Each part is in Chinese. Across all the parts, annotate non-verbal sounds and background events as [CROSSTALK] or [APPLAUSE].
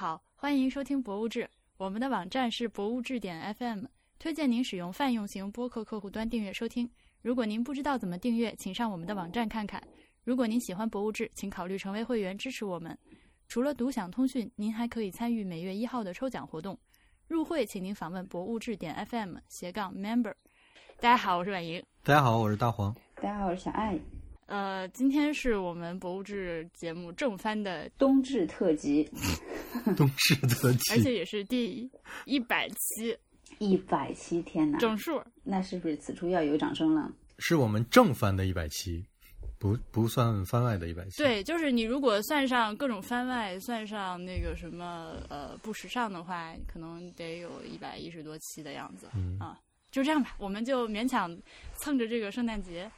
好，欢迎收听《博物志》，我们的网站是博物志点 FM，推荐您使用泛用型播客客户端订阅收听。如果您不知道怎么订阅，请上我们的网站看看。如果您喜欢《博物志》，请考虑成为会员支持我们。除了独享通讯，您还可以参与每月一号的抽奖活动。入会，请您访问博物志点 FM 斜杠 member。大家好，我是婉莹。大家好，我是大黄。大家好，我是小爱。呃，今天是我们博物志节目正番的冬至特辑，[LAUGHS] 冬至特辑，而且也是第一百期，一百期，天哪，整数，那是不是此处要有掌声了？是我们正番的一百期，不不算番外的一百期。对，就是你如果算上各种番外，算上那个什么呃不时尚的话，可能得有一百一十多期的样子。嗯啊，就这样吧，我们就勉强蹭着这个圣诞节。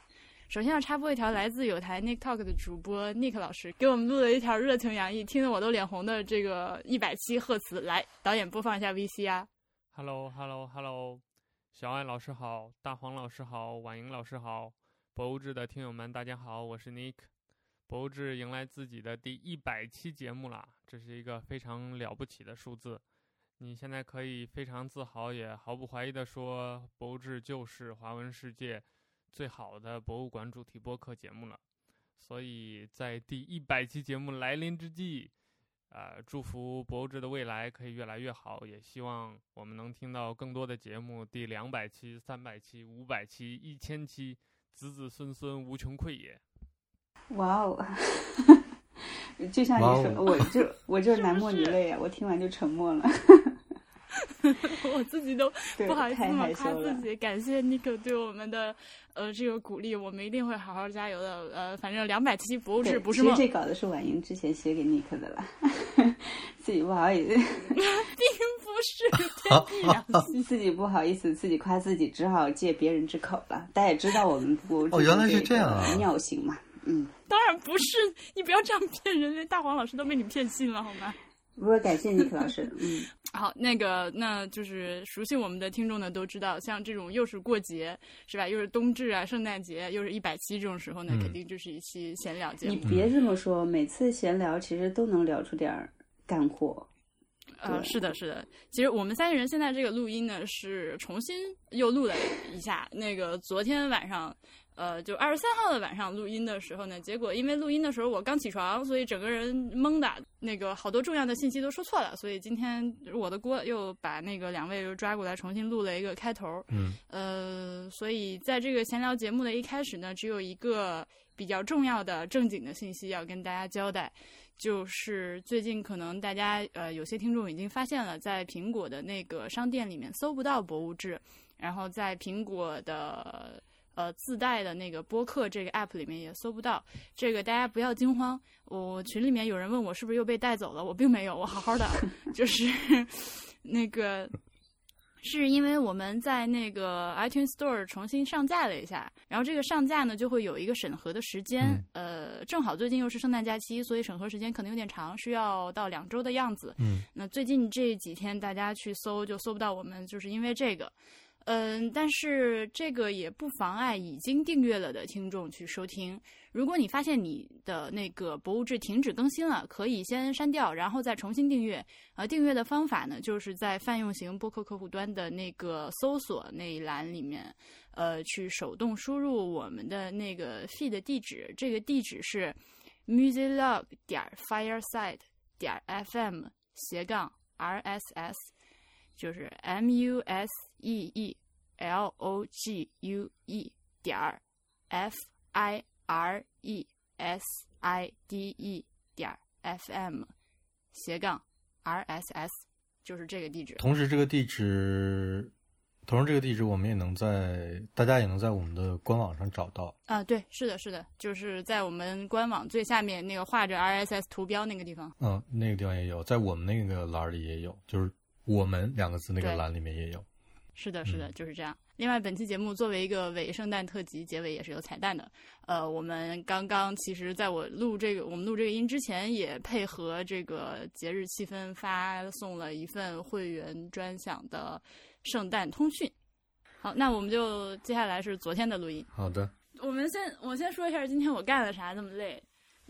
首先要插播一条来自有台 Nick Talk 的主播 Nick 老师给我们录了一条热情洋溢、听得我都脸红的这个一百期贺词。来，导演播放一下 VC 啊。Hello，Hello，Hello，小爱老师好，大黄老师好，婉莹老师好，博物志的听友们大家好，我是 Nick。博物志迎来自己的第一百期节目啦，这是一个非常了不起的数字。你现在可以非常自豪，也毫不怀疑地说，博物志就是华文世界最好的博物馆主题播客节目了。所以在第一百期节目来临之际，呃，祝福博物志的未来可以越来越好，也希望我们能听到更多的节目，第两百期、三百期、五百期、一千期，子子孙孙无穷匮也。哇哦！[LAUGHS] 就像你说，我就我就是男默女泪啊！我听完就沉默了。[LAUGHS] [LAUGHS] 我自己都，不好意思。夸自己，感谢 Nick 对我们的呃这个鼓励，我们一定会好好加油的。呃，反正两百期博物对志不是梦，其实这稿子是婉莹之前写给 Nick 的啦，[LAUGHS] 自己不好意思，[LAUGHS] 并不是天地良心。自己不好意思，自己夸自己，只好借别人之口了。大家也知道我们不哦原来是这样啊尿性嘛，嗯。当然不是，你不要这样骗人，连大黄老师都被你骗信了，好吗？不过感谢 Nick 老师，[LAUGHS] 嗯，好，那个，那就是熟悉我们的听众呢都知道，像这种又是过节是吧，又是冬至啊、圣诞节，又是一百七这种时候呢，嗯肯定就是一期闲聊节目。你别这么说，每次闲聊其实都能聊出点儿干货。呃，是的，是的。其实我们三个人现在这个录音呢，是重新又录了一下。那个昨天晚上，呃，就二十三号的晚上录音的时候呢，结果因为录音的时候我刚起床，所以整个人懵的，那个好多重要的信息都说错了，所以今天我的锅，又把那个两位又抓过来重新录了一个开头。嗯，呃，所以在这个闲聊节目的一开始呢，只有一个比较重要的正经的信息要跟大家交代，就是最近可能大家呃有些听众已经发现了，在苹果的那个商店里面搜不到博物志，然后在苹果的呃自带的那个播客这个 app 里面也搜不到，这个大家不要惊慌。我群里面有人问我是不是又被带走了，我并没有，我好好的，[LAUGHS] 就是那个。是因为我们在那个 iTunes Store 重新上架了一下，然后这个上架呢就会有一个审核的时间，呃，正好最近又是圣诞假期，所以审核时间可能有点长，需要到两周的样子。嗯，那最近这几天大家去搜就搜不到我们，就是因为这个。嗯，但是这个也不妨碍已经订阅了的听众去收听。如果你发现你的那个博物志停止更新了，可以先删掉，然后再重新订阅。呃，订阅的方法呢，就是在泛用型播客客户端的那个搜索那一栏里面，呃，去手动输入我们的那个 feed 地址，这个地址是 musiclog 点 fireside 点 fm 斜杠 rss，就是 m u s e e l o g u e 点 f i r e s i d e 点 f m 斜杠 r s s，就是这个地址。同时这个地址，同时这个地址我们也能在大家也能在我们的官网上找到。啊，对，是的，是的，就是在我们官网最下面那个画着 RSS 图标那个地方。嗯，那个地方也有，在我们那个栏里也有，就是“我们”两个字那个栏里面也有。是的，是的，嗯就是这样。另外，本期节目作为一个伪圣诞特辑，结尾也是有彩蛋的。呃，我们刚刚其实在我录这个我们录这个音之前，也配合这个节日气氛发送了一份会员专享的圣诞通讯。好，那我们就接下来是昨天的录音。好的，我们先我先说一下今天我干了啥这么累。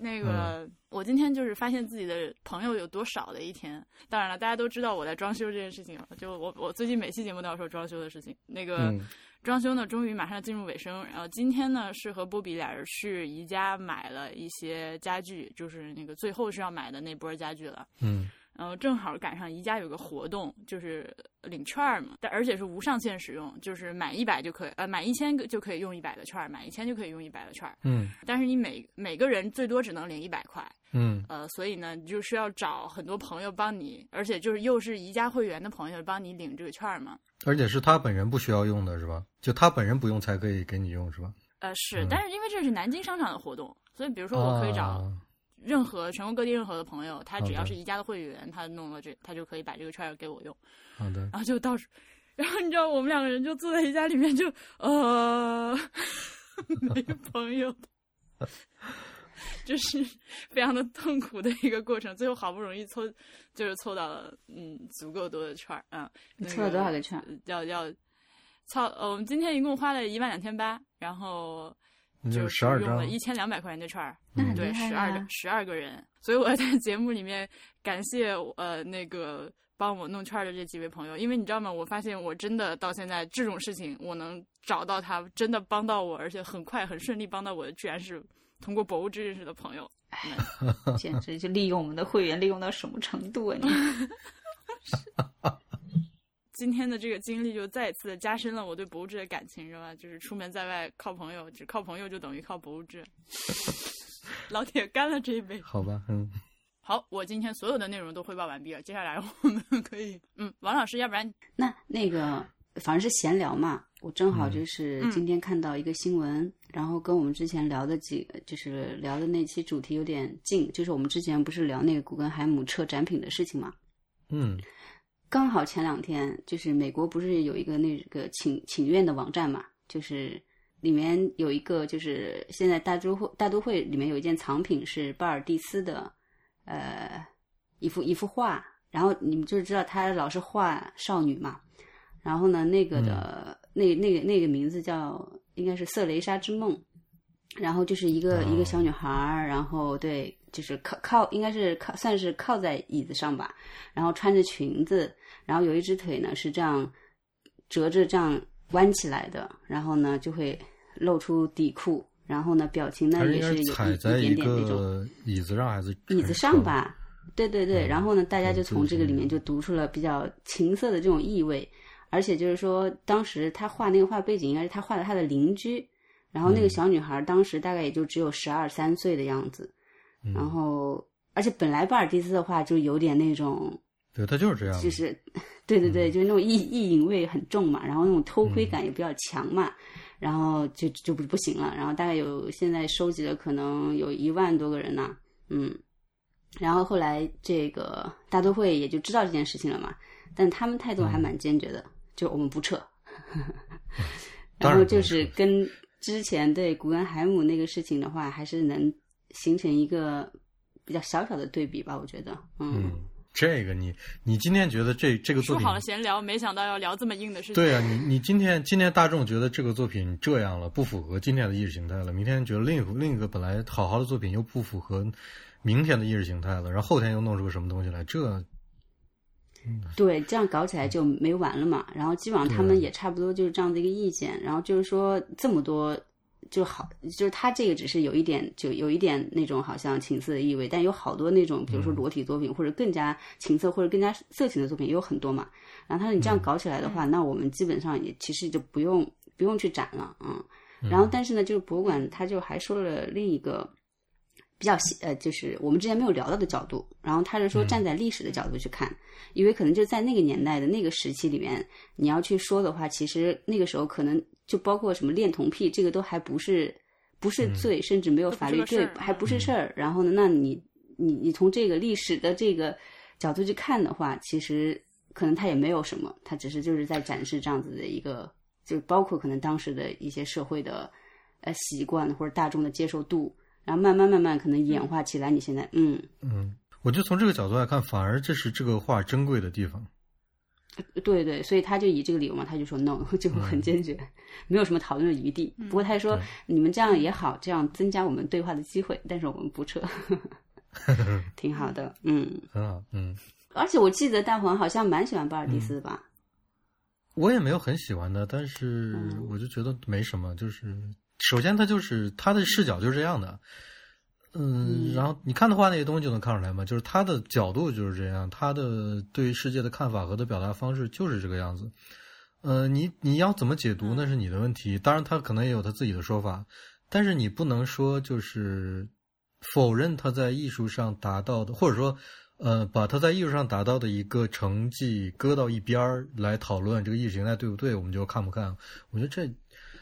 那个，我今天就是发现自己的朋友有多少的一天。当然了，大家都知道我在装修这件事情，就我我最近每期节目都要说装修的事情。那个嗯装修呢，终于马上进入尾声。然后今天呢，是和波比俩人去宜家买了一些家具，就是那个最后是要买的那波家具了。嗯然后正好赶上宜家有个活动，就是领券儿嘛，但而且是无上限使用，就是满一百就可以，呃，满一千个就可以用一百的券儿，买一千就可以用一百的券儿。嗯但是你每每个人最多只能领一百块，嗯呃，所以呢，你就是要找很多朋友帮你，而且就是又是宜家会员的朋友帮你领这个券儿嘛。而且是他本人不需要用的是吧？就他本人不用才可以给你用是吧？呃，是，嗯但是因为这是南京商场的活动，所以比如说我可以找啊任何、全国各地任何的朋友，他只要是宜家的会员，他弄了这，他就可以把这个券儿给我用。好的，然后就到处，然后你知道我们两个人就坐在宜家里面就呃 [LAUGHS] 没朋友，就是非常的痛苦的一个过程。最后好不容易凑，就是凑到了嗯足够多的券儿啊。你凑了多少个券儿？要要凑呃，我们今天一共花了一万两千八，然后那就就是十二张用了，一千两百块钱的券儿。对，十二啊个十二个人，所以我要在 [LAUGHS] 节目里面感谢呃那个帮我弄券儿的这几位朋友，因为你知道吗？我发现我真的到现在这种事情，我能找到他真的帮到我，而且很快很顺利帮到我的，居然是通过博物志认识的朋友。简直就利用我们的会员利用到什么程度啊你！[LAUGHS] [LAUGHS] 今天的这个经历就再一次的加深了我对博物志的感情，是吧？就是出门在外靠朋友，只靠朋友就等于靠博物志。[LAUGHS] 老铁干了这一杯。好吧，嗯，好，我今天所有的内容都汇报完毕了，接下来我们可以，嗯，王老师，要不然那那个反正是闲聊嘛，我正好嗯就是嗯今天看到一个新闻，然后跟我们之前聊的几就是聊的那期主题有点近，就是我们之前不是聊那个古根海姆撤展品的事情嘛，嗯刚好前两天就是美国不是有一个那个请请愿的网站嘛，就是里面有一个就是现在大都会大都会里面有一件藏品是巴尔蒂斯的，呃，一幅一幅画，然后你们就是知道他老是画少女嘛，然后呢那个的、那那个那个名字叫应该是瑟雷莎之梦，然后就是一个、哦。一个小女孩儿，然后对，就是靠靠应该是靠算是靠在椅子上吧，然后穿着裙子，然后有一只腿呢是这样折着这样弯起来的，然后呢就会露出底裤，然后呢表情呢也是有一点点那种椅子上还是椅子上？吧。对对对，嗯然后呢，大家就从这个里面就读出了比较情色的这种意味，而且就是说，当时他画那个画背景应该是他画的他的邻居，然后那个嗯小女孩当时大概也就只有十二三岁的样子，嗯然后而且本来巴尔蒂斯的话就有点那种对他就是这样的，就是，[LAUGHS] 对对对，嗯。就是那种意意淫味很重嘛，然后那种偷窥感也比较强嘛，然后就就不不行了，然后大概有现在收集了可能有一万多个人呐、嗯，然后后来这个大都会也就知道这件事情了嘛，但他们态度还蛮坚决的，就我们不撤，[LAUGHS] 当然不然后就是跟之前对古根海姆那个事情的话，还是能形成一个比较小小的对比吧，我觉得，嗯，这个你你今天觉得这这个作品说好了闲聊，没想到要聊这么硬的事情。对啊，你你今天今天大众觉得这个作品这样了，不符合今天的意识形态了，明天觉得另一个另一个本来好好的作品又不符合明天的意识形态了，然后后天又弄出个什么东西来，这对，这样搞起来就没完了嘛。然后基本上他们也差不多就是这样的一个意见。然后就是说这么多就好，就是他这个只是有一点，就有一点那种好像情色的意味，但有好多那种，比如说嗯裸体作品、或者更加情色或者更加色情的作品也有很多嘛。然后他说你这样嗯搞起来的话，那我们基本上也其实就不用不用去展了，嗯。然后但是呢，就是博物馆他就还说了另一个。比较细呃，就是我们之前没有聊到的角度，然后他是说嗯站在历史的角度去看，因为可能就在那个年代的那个时期里面，你要去说的话，其实那个时候可能就包括什么恋童癖，这个都还不是不是嗯罪，甚至没有法律罪还不是事儿。然后呢，那你你你从这个历史的这个角度去看的话，其实可能他也没有什么，他只是就是在展示这样子的一个，就是包括可能当时的一些社会的呃习惯或者大众的接受度。然后慢慢慢慢可能演化起来，你现在嗯，嗯，我就从这个角度来看，反而这是这个画珍贵的地方，对对，所以他就以这个理由嘛，他就说 no，[LAUGHS] 就很坚决，[LAUGHS] 没有什么讨论的余地。不过他说对。你们这样也好，这样增加我们对话的机会，但是我们不撤，[LAUGHS] 挺好的，嗯。很好，嗯，而且我记得大黄好像蛮喜欢巴尔蒂斯的吧？我也没有很喜欢的，但是嗯。我就觉得没什么，就是首先他就是他的视角就是这样的，嗯，嗯然后你看的话那些东西就能看出来嘛，就是他的角度就是这样，他的对于世界的看法和他表达方式就是这个样子。呃，你你要怎么解读那是你的问题，当然他可能也有他自己的说法，但是你不能说就是否认他在艺术上达到的，或者说呃把他在艺术上达到的一个成绩搁到一边儿来讨论这个意识形态对不对，我们就看不看？我觉得这，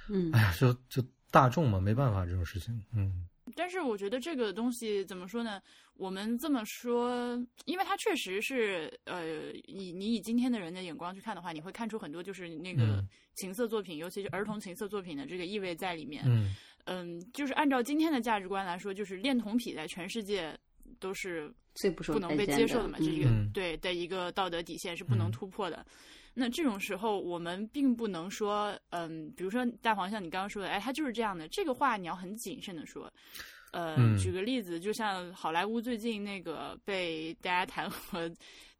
嗯哎呀，就就大众嘛，没办法这种事情，嗯但是我觉得这个东西怎么说呢？我们这么说，因为它确实是，呃，以你以今天的人的眼光去看的话，你会看出很多就是那个嗯情色作品，尤其是儿童情色作品的这个意味在里面。嗯嗯，就是按照今天的价值观来说，就是恋童癖在全世界都是最不受不能被接受的嘛，这个、嗯对的一个道德底线是不能嗯突破的。那这种时候，我们并不能说，嗯，比如说大黄像你刚刚说的，哎，他就是这样的，这个话你要很谨慎的说。呃，嗯举个例子，就像好莱坞最近那个被大家弹劾，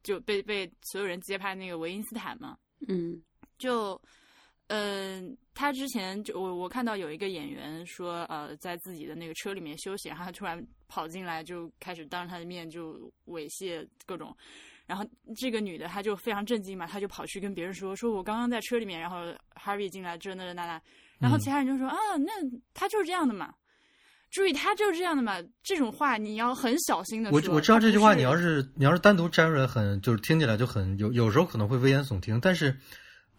就被被所有人接拍那个维因斯坦嘛，嗯就，嗯、他之前就我我看到有一个演员说，呃，在自己的那个车里面休息，然后他突然跑进来，就开始当着他的面就猥亵各种，然后这个女的她就非常震惊嘛，她就跑去跟别人说，说我刚刚在车里面，然后 Harvey 进来这那那那，然后嗯其他人就说、啊，那他就是这样的嘛。注意，他就是这样的嘛。这种话你要很小心的说。我我知道这句话，你要是你要是单独摘出来很，就是听起来就很有有时候可能会危言耸听，但是，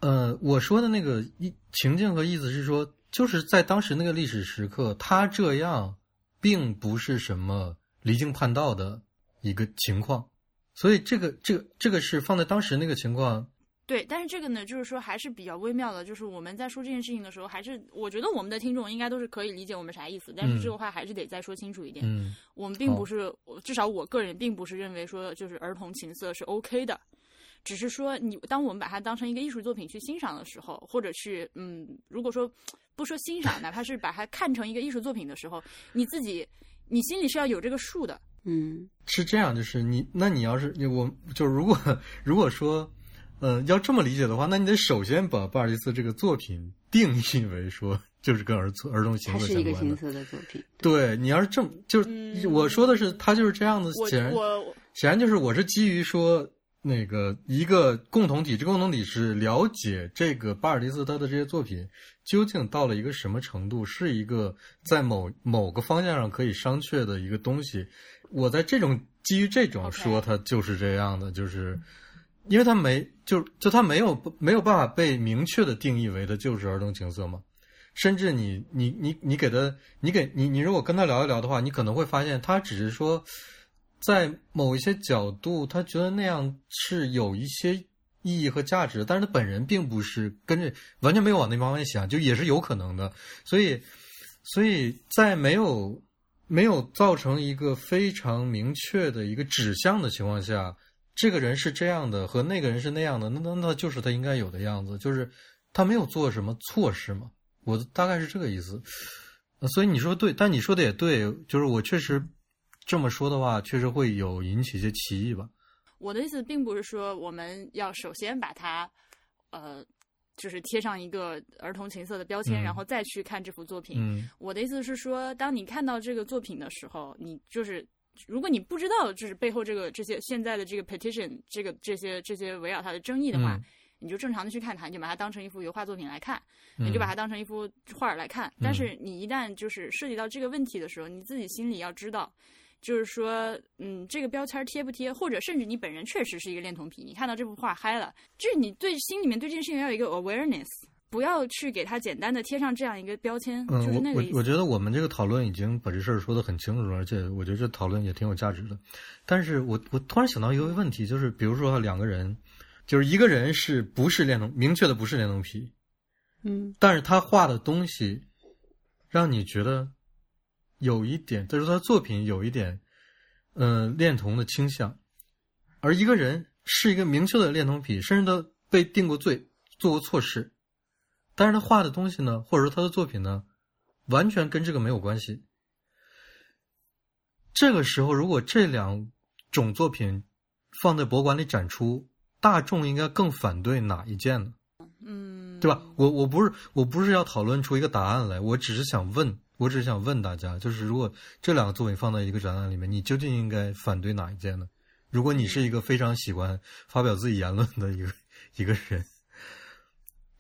呃，我说的那个意情境和意思是说，就是在当时那个历史时刻，他这样并不是什么离经叛道的一个情况，所以这个这个这个是放在当时那个情况，对，但是这个呢，就是说还是比较微妙的，就是我们在说这件事情的时候，还是我觉得我们的听众应该都是可以理解我们啥意思，但是嗯这个话还是得再说清楚一点。嗯我们并不好是，至少我个人并不是认为说就是儿童情色是 OK 的，只是说你当我们把它当成一个艺术作品去欣赏的时候，或者是嗯，如果说不说欣赏，哪怕是把它看成一个艺术作品的时候，你自己你心里是要有这个数的。嗯是这样，就是你，那你要是我，就是如果如果说，呃，要这么理解的话，那你得首先把巴尔蒂斯这个作品定义为说就是跟儿儿童情它是一个情色相关的。作品。对你要是这么，就是、嗯我说的是他就是这样子，显然我显然就是我是基于说那个一个共同体，这共同体是了解这个巴尔蒂斯他的这些作品究竟到了一个什么程度，是一个在某某个方向上可以商榷的一个东西。我在这种基于这种说他就是这样的，就是因为他没就就他没有没有办法被明确的定义为他就是儿童情色嘛。甚至你你你你给他，你给你你如果跟他聊一聊的话，你可能会发现他只是说，在某一些角度，他觉得那样是有一些意义和价值，但是他本人并不是跟着完全没有往那方面想，就也是有可能的。所以，所以在没有没有造成一个非常明确的一个指向的情况下，这个人是这样的，和那个人是那样的，那那那就是他应该有的样子，就是他没有做什么错事嘛。我大概是这个意思，所以你说对，但你说的也对，就是我确实这么说的话，确实会有引起一些歧义吧。我的意思并不是说我们要首先把它，呃，就是贴上一个儿童情色的标签，嗯然后再去看这幅作品。嗯我的意思是说，当你看到这个作品的时候，你就是如果你不知道就是背后这个这些现在的这个 petition 这个这些这些围绕它的争议的话，嗯你就正常的去看它，你就把它当成一幅油画作品来看，嗯你就把它当成一幅画儿来看。但是你一旦就是涉及到这个问题的时候，你自己心里要知道。就是说，嗯，这个标签贴不贴，或者甚至你本人确实是一个恋童癖，你看到这幅画嗨了，就是你对心里面对这件事情要有一个 awareness，不要去给它简单的贴上这样一个标签，嗯，就是那个。我我我觉得我们这个讨论已经把这事儿说得很清楚了，而且我觉得这讨论也挺有价值的。但是我我突然想到一个问题，就是比如说两个人，就是一个人是不是恋童，明确的不是恋童癖，嗯但是他画的东西让你觉得有一点，就是他的作品有一点，呃，恋童的倾向，而一个人是一个明确的恋童癖，甚至他被定过罪，做过错事，但是他画的东西呢，或者说他的作品呢，完全跟这个没有关系。这个时候，如果这两种作品放在博物馆里展出，大众应该更反对哪一件呢？嗯，对吧？我我不是我不是要讨论出一个答案来，我只是想问，我只是想问大家，就是如果这两个作品放在一个展览里面，你究竟应该反对哪一件呢？如果你是一个非常喜欢发表自己言论的一个一个人，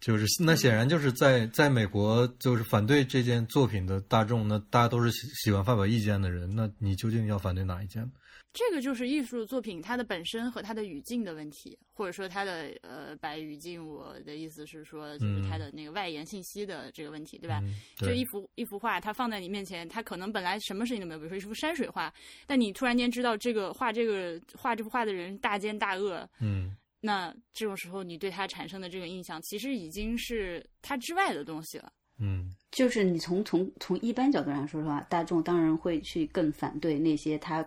就是那显然就是在在美国就是反对这件作品的大众，那大家都是喜喜欢发表意见的人，那你究竟要反对哪一件呢？这个就是艺术作品它的本身和它的语境的问题，或者说它的呃白语境，我的意思是说，就是它的那个外延信息的这个问题，对吧？嗯就一幅一幅画，它放在你面前，它可能本来什么事情都没有，比如说一幅山水画，但你突然间知道这个画这个画这幅画的人大奸大恶，嗯那这种时候你对他产生的这个印象，其实已经是他之外的东西了。嗯就是你从从从一般角度上说的话，大众当然会去更反对那些他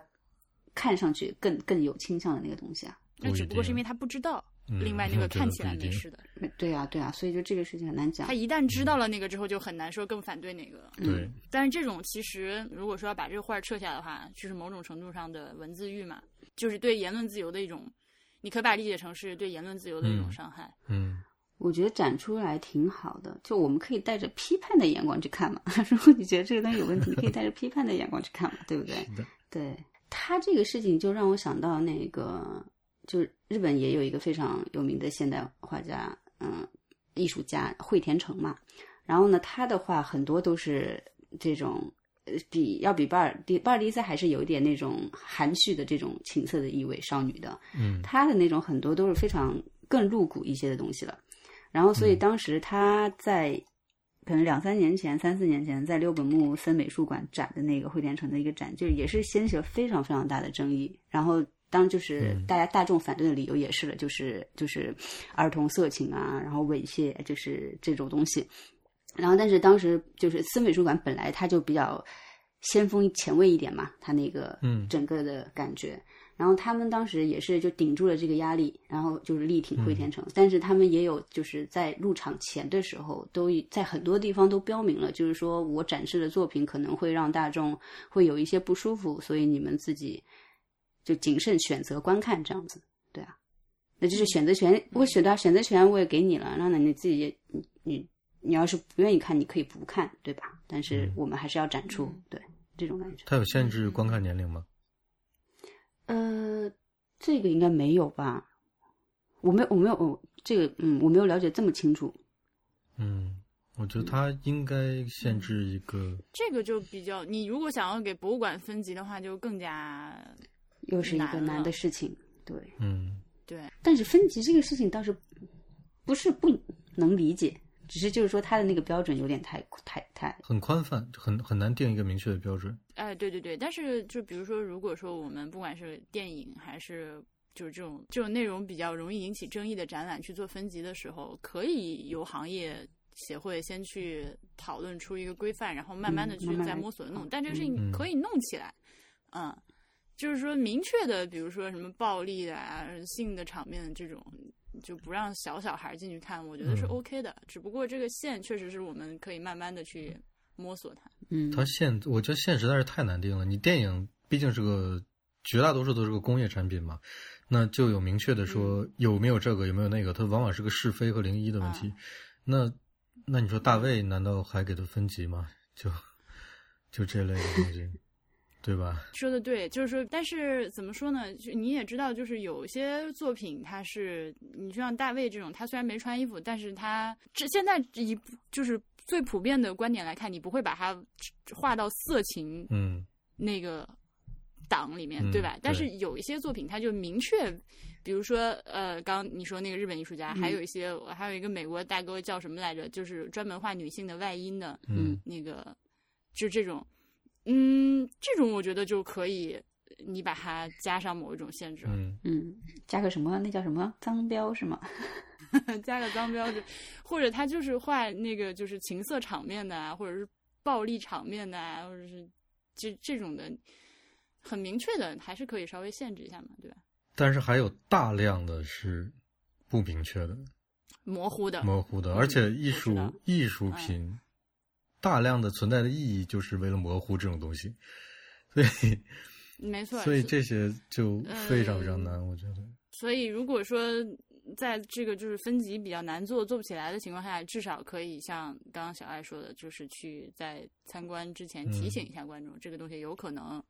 看上去更更有倾向的那个东西啊。那只不过是因为他不知道，嗯另外那个看起来没事的，对啊，对啊，所以就这个事情很难讲他。一旦知道了那个之后，就很难说更反对哪个。对，但是这种其实，如果说要把这个画撤下的话，就是某种程度上的文字狱嘛，就是对言论自由的一种，你可以把它理解成是对言论自由的一种嗯伤害。嗯我觉得展出来挺好的，就我们可以带着批判的眼光去看嘛。[LAUGHS] 如果你觉得这个东西有问题，你可以带着批判的眼光去看嘛，对不对？对他这个事情，就让我想到那个，就是日本也有一个非常有名的现代画家，嗯，艺术家惠田诚嘛。然后呢，他的画很多都是这种，呃，比要比巴尔迪巴尔迪斯还是有一点那种含蓄的这种情色的意味，少女的。嗯她的那种很多都是非常更露骨一些的东西了。然后，所以嗯当时她在可能两三年前、三四年前，在六本木森美术馆展的那个惠田城的一个展，就也是掀起了非常非常大的争议。然后，当就是嗯大家大众反对的理由也是了，就是就是儿童色情啊，然后猥亵，就是这种东西。然后，但是当时就是森美术馆本来它就比较先锋前卫一点嘛，他那个嗯。整个的感觉。然后他们当时也是就顶住了这个压力，然后就是力挺惠天城，但是他们也有就是在入场前的时候，都在很多地方都标明了，就是说我展示的作品可能会让大众会有一些不舒服，所以你们自己就谨慎选择观看这样子，对啊，那就是选择权，我选择选择权我也给你了，那你自己你你你要是不愿意看，你可以不看，对吧？但是嗯。我们还是要展出，对这种感觉。它有限制观看年龄吗？呃，这个应该没有吧？我没有，我没有，哦，这个，嗯，我没有了解这么清楚。嗯，我觉得它应该限制一个，这个就比较，你如果想要给博物馆分级的话，就更加又是一个难难的事情，对。嗯对。但是分级这个事情倒是不是不能理解，只是就是说他的那个标准有点太太太，很宽泛，很很难定一个明确的标准。哎，对对对，但是就比如说，如果说我们不管是电影还是就是这种这种内容比较容易引起争议的展览去做分级的时候，可以由行业协会先去讨论出一个规范，然后慢慢的去再摸索弄。嗯但这个事情嗯可以弄起来，嗯，就是说明确的，比如说什么暴力的啊、性的场面的这种。就不让小小孩进去看，我觉得是嗯 OK 的。只不过这个线确实是我们可以慢慢的去摸索它。嗯，它线，我觉得线实在是太难定了。你电影毕竟是个绝大多数都是个工业产品嘛，那就有明确的说有没有这个有没有那个，它往往是个是非和零一的问题。啊那那你说大卫难道还给他分级吗？就就这类的东西，对吧？说的对，就是说，但是怎么说呢？就你也知道，就是有些作品，它是你就像大卫这种，他虽然没穿衣服，但是他这现在以就是最普遍的观点来看，你不会把它画到色情嗯那个档里面，嗯对吧？但是有一些作品，它就明确，比如说呃，刚刚你说那个日本艺术家，嗯还有一些还有一个美国大哥叫什么来着？就是专门画女性的外阴的，嗯那个就这种，嗯，这种我觉得就可以，你把它加上某一种限制，嗯嗯，加个什么那叫什么脏标是吗？[LAUGHS] 加个脏标志，或者他就是画那个就是情色场面的啊，或者是暴力场面的啊，或者是这这种的，很明确的，还是可以稍微限制一下嘛，对吧？但是还有大量的是不明确的，模糊的。模糊的，而且艺术艺术品大量的存在的意义就是为了模糊这种东西，[LAUGHS] 所以没错，所以这些就非常非常嗯难，我觉得。所以如果说在这个就是分级比较难做、做不起来的情况下，至少可以像刚刚小爱说的，就是去在参观之前提醒一下观众，这个东西有可能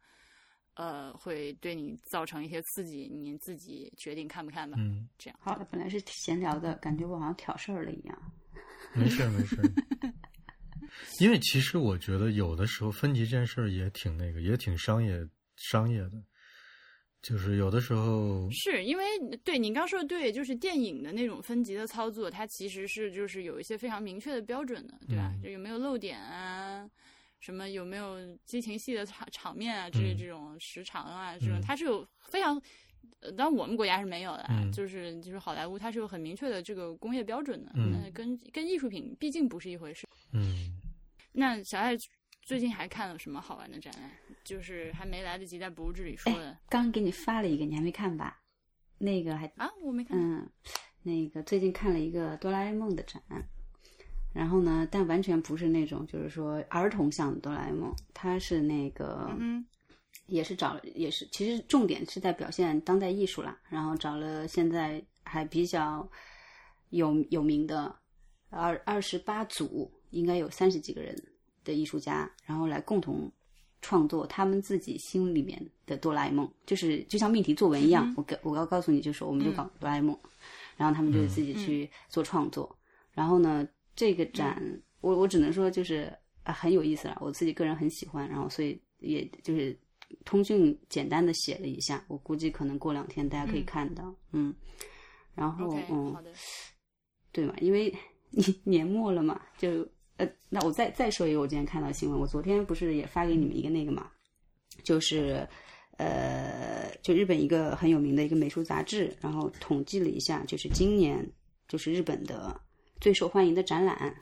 呃会对你造成一些刺激，你自己决定看不看吧。嗯，这样好的，本来是闲聊的，感觉我好像挑事儿了一样。没事儿没事儿。[LAUGHS] 因为其实我觉得有的时候分级这件事儿也挺那个，也挺商业商业的，就是有的时候是因为对你刚说的对，就是电影的那种分级的操作，它其实是就是有一些非常明确的标准的，对吧？嗯就有没有漏点啊，什么有没有激情戏的场场面啊，这嗯这种时长啊，这种嗯它是有非常。呃，当然我们国家是没有的啊，嗯就是就是好莱坞它是有很明确的这个工业标准的，嗯那跟跟艺术品毕竟不是一回事。嗯，那小爱最近还看了什么好玩的展览？就是还没来得及在博物志里说的刚给你发了一个，你还没看吧？那个还啊，我没看。嗯，那个最近看了一个哆啦 A 梦的展，然后呢，但完全不是那种就是说儿童向的哆啦 A 梦，它是那个、嗯也是找也是其实重点是在表现当代艺术啦，然后找了现在还比较有有名的二二十八组，应该有三十几个人的艺术家，然后来共同创作他们自己心里面的哆啦 A 梦，就是就像命题作文一样，嗯我告我要告诉你，就是我们就搞哆啦 A 梦，然后他们就自己去做创作，然后呢，这个展、我我只能说就是啊很有意思了，我自己个人很喜欢，然后所以也就是通讯简单的写了一下，我估计可能过两天大家可以嗯。看到，嗯，然后嗯。对嘛，因为你 [LAUGHS] 年末了嘛，就呃，那我再再说一个，我今天看到的新闻，我昨天不是也发给你们一个那个嘛，就是呃，就日本一个很有名的一个美术杂志，然后统计了一下，就是今年就是日本的最受欢迎的展览，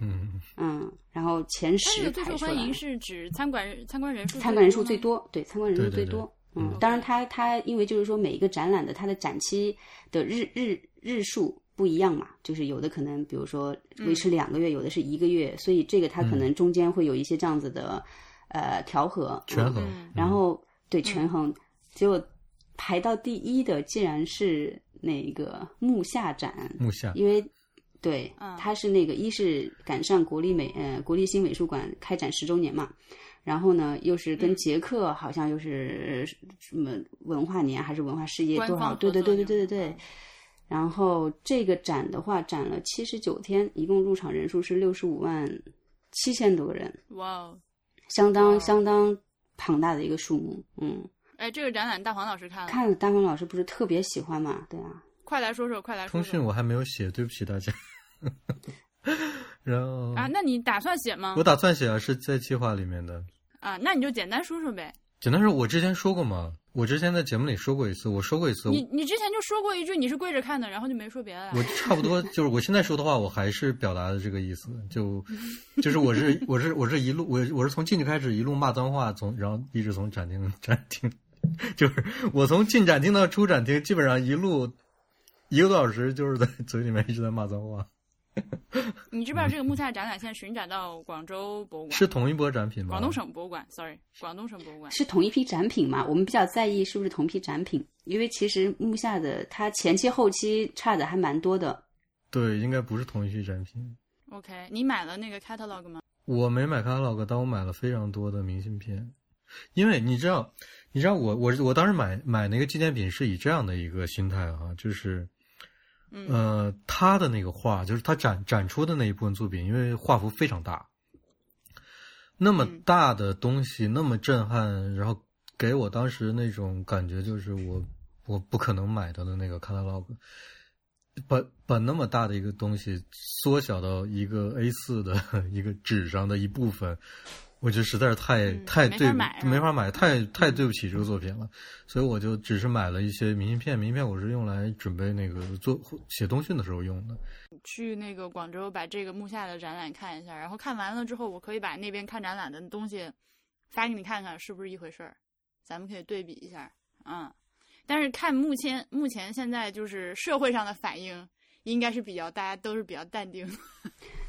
嗯嗯，然后前十个最受欢迎是指参观参观人数参观人数最多对，参观人数对对对最多。嗯嗯，当然它它因为就是说每一个展览的它的展期的日日日数不一样嘛，就是有的可能比如说维持两个月，有的是一个月，所以这个它可能中间会有一些这样子的呃调和权衡。嗯，然后对权衡，结果排到第一的竟然是那个木下展，木下，因为对嗯，它是那个一是赶上国立美呃国立新美术馆开展十周年嘛，然后呢又是跟嗯。捷克好像又是什么文化年还是文化事业多少？对对对对对。然后这个展的话，展了七十九天，一共入场人数是六十五万七千多个人，哇哦！相当哇相当庞大的一个数目。嗯，哎，这个展览大黄老师看了，看了大黄老师不是特别喜欢嘛？对啊，快来说说，快来说说通讯我还没有写，对不起大家。[LAUGHS] 然后啊！那你打算写吗我？打算写啊，是在计划里面的。啊，那你就简单说说呗。简单说，我之前说过嘛，我之前在节目里说过一次，我说过一次，你你之前就说过一句你是跪着看的，然后就没说别的。我差不多就是我现在说的话，我还是表达的这个意思，就 [LAUGHS] 就是我是我是我是一路我我是从进去开始一路骂脏话，从然后一直从展厅展厅，[LAUGHS] 就是我从进展厅到出展厅，基本上一路一个多小时就是在嘴里面一直在骂脏话，[LAUGHS] 你知不知道这个木下展览现在巡展到广州博物馆？是同一波展品吗？广东省博物馆，sorry，广东省博物馆。是同一批展品嘛？我们比较在意是不是同批展品，因为其实木下的它前期后期差的还蛮多的。对，应该不是同一批展品。OK，你买了那个 catalog 吗？我没买 catalog，但我买了非常多的明信片，因为你知道，你知道我我我当时买买那个纪念品是以这样的一个心态啊，就是，嗯。呃，他的那个画，就是他展展出的那一部分作品，因为画幅非常大，那么嗯大的东西，那么震撼，然后给我当时那种感觉，就是我我不可能买到的那个 catalog。把把那么大的一个东西缩小到一个 A 四的 [LAUGHS] 一个纸上的一部分，我觉得实在是太、嗯太对没法买太太对不起这个作品了，所以我就只是买了一些明信片，明信片我是用来准备那个做写通讯的时候用的。去那个广州把这个木下的展览看一下，然后看完了之后，我可以把那边看展览的东西发给你看看，是不是一回事儿，咱们可以对比一下。嗯，但是看目前目前现在就是社会上的反应，应该是比较大家都是比较淡定。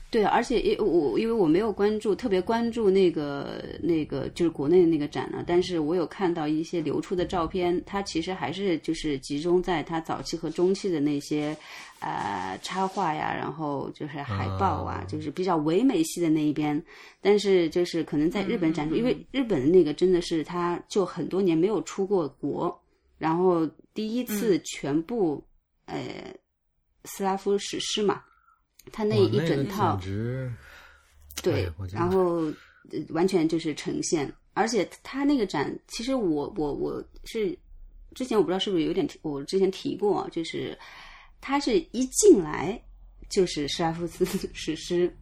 对，而且因我因为我没有关注特别关注那个那个就是国内的那个展呢，但是我有看到一些流出的照片，它其实还是就是集中在它早期和中期的那些呃插画呀，然后就是海报啊，就是比较唯美系的那一边。但是就是可能在日本展出，因为日本的那个真的是它就很多年没有出过国，然后第一次全部、呃斯拉夫史诗嘛。他那一整套，对，然后呃完全就是呈现，而且他那个展，其实我我我是之前我不知道是不是有点，我之前提过，就是他是一进来就是施拉夫斯 [LAUGHS] 史诗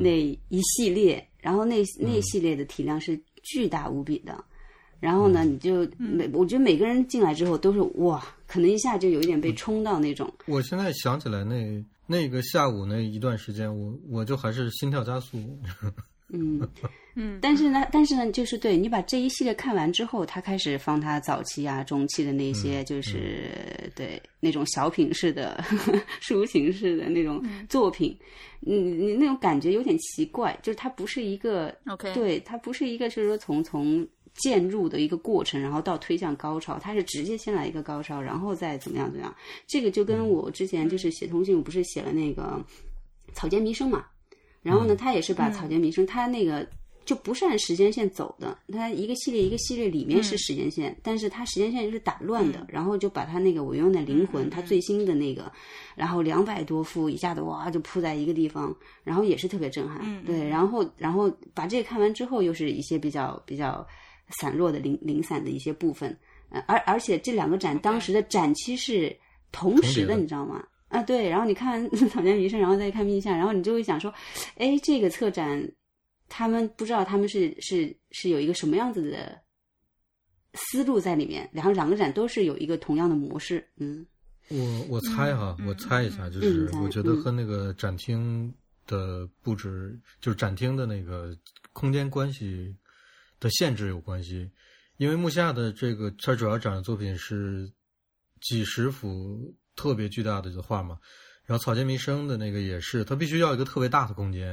那一系列，然后那那系列的体量是巨大无比的，然后呢，你就每我觉得每个人进来之后都是哇，可能一下就有一点被冲到那种。我现在想起来那。那个下午那一段时间，我我就还是心跳加速。[LAUGHS] 嗯嗯，但是呢，但是呢，就是对你把这一系列看完之后，他开始放他早期啊、中期的那些，就是对那种小品式的、[LAUGHS] 抒情式的那种作品，你你那种感觉有点奇怪，就是它不是一个 OK，对，它不是一个，就是说从从。渐入的一个过程，然后到推向高潮，它是直接先来一个高潮，然后再怎么样怎么样。这个就跟我之前就是写通讯，我不是写了那个草间弥生嘛？然后呢，他也是把草间弥生，他那个就不是按时间线走的，他一个系列一个系列里面是时间线，但是他时间线就是打乱的，然后就把他那个我用的灵魂，他最新的那个，然后两百多幅一下子哇就铺在一个地方，然后也是特别震撼。对，然后然后把这个看完之后，又是一些比较比较。散落的零零散的一些部分，呃，而而且这两个展当时的展期是同时的，你知道吗？啊，对。然后你看《草间弥生》，然后再看《命相》，然后你就会想说，哎，这个策展他们不知道他们是是是有一个什么样子的思路在里面。然后两个展都是有一个同样的模式，嗯。我我猜哈，我猜一下，就是我觉得和那个展厅的布置，就是展厅的那个空间关系。的限制有关系，因为木下的这个他主要展的作品是几十幅特别巨大的画嘛，然后草间弥生的那个也是，他必须要一个特别大的空间，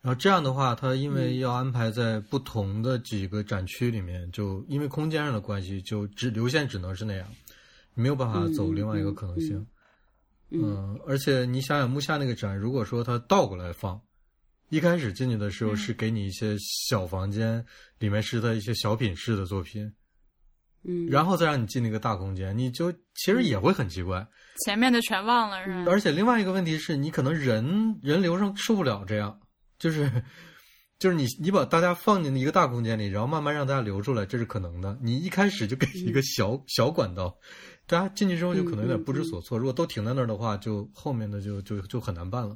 然后这样的话，他因为要安排在不同的几个展区里面，就因为空间上的关系，就只流线只能是那样，没有办法走另外一个可能性。嗯，而且你想想木下那个展，如果说他倒过来放。一开始进去的时候是给你一些小房间，里面是他一些小品式的作品，嗯，然后再让你进那个大空间，你就其实也会很奇怪，前面的全忘了是吧？而且另外一个问题是你可能人人流上受不了这样，就是就是你你把大家放进一个大空间里，然后慢慢让大家流出来，这是可能的。你一开始就给一个小小管道，大家进去之后就可能有点不知所措。如果都停在那儿的话，就后面的就就就很难办了。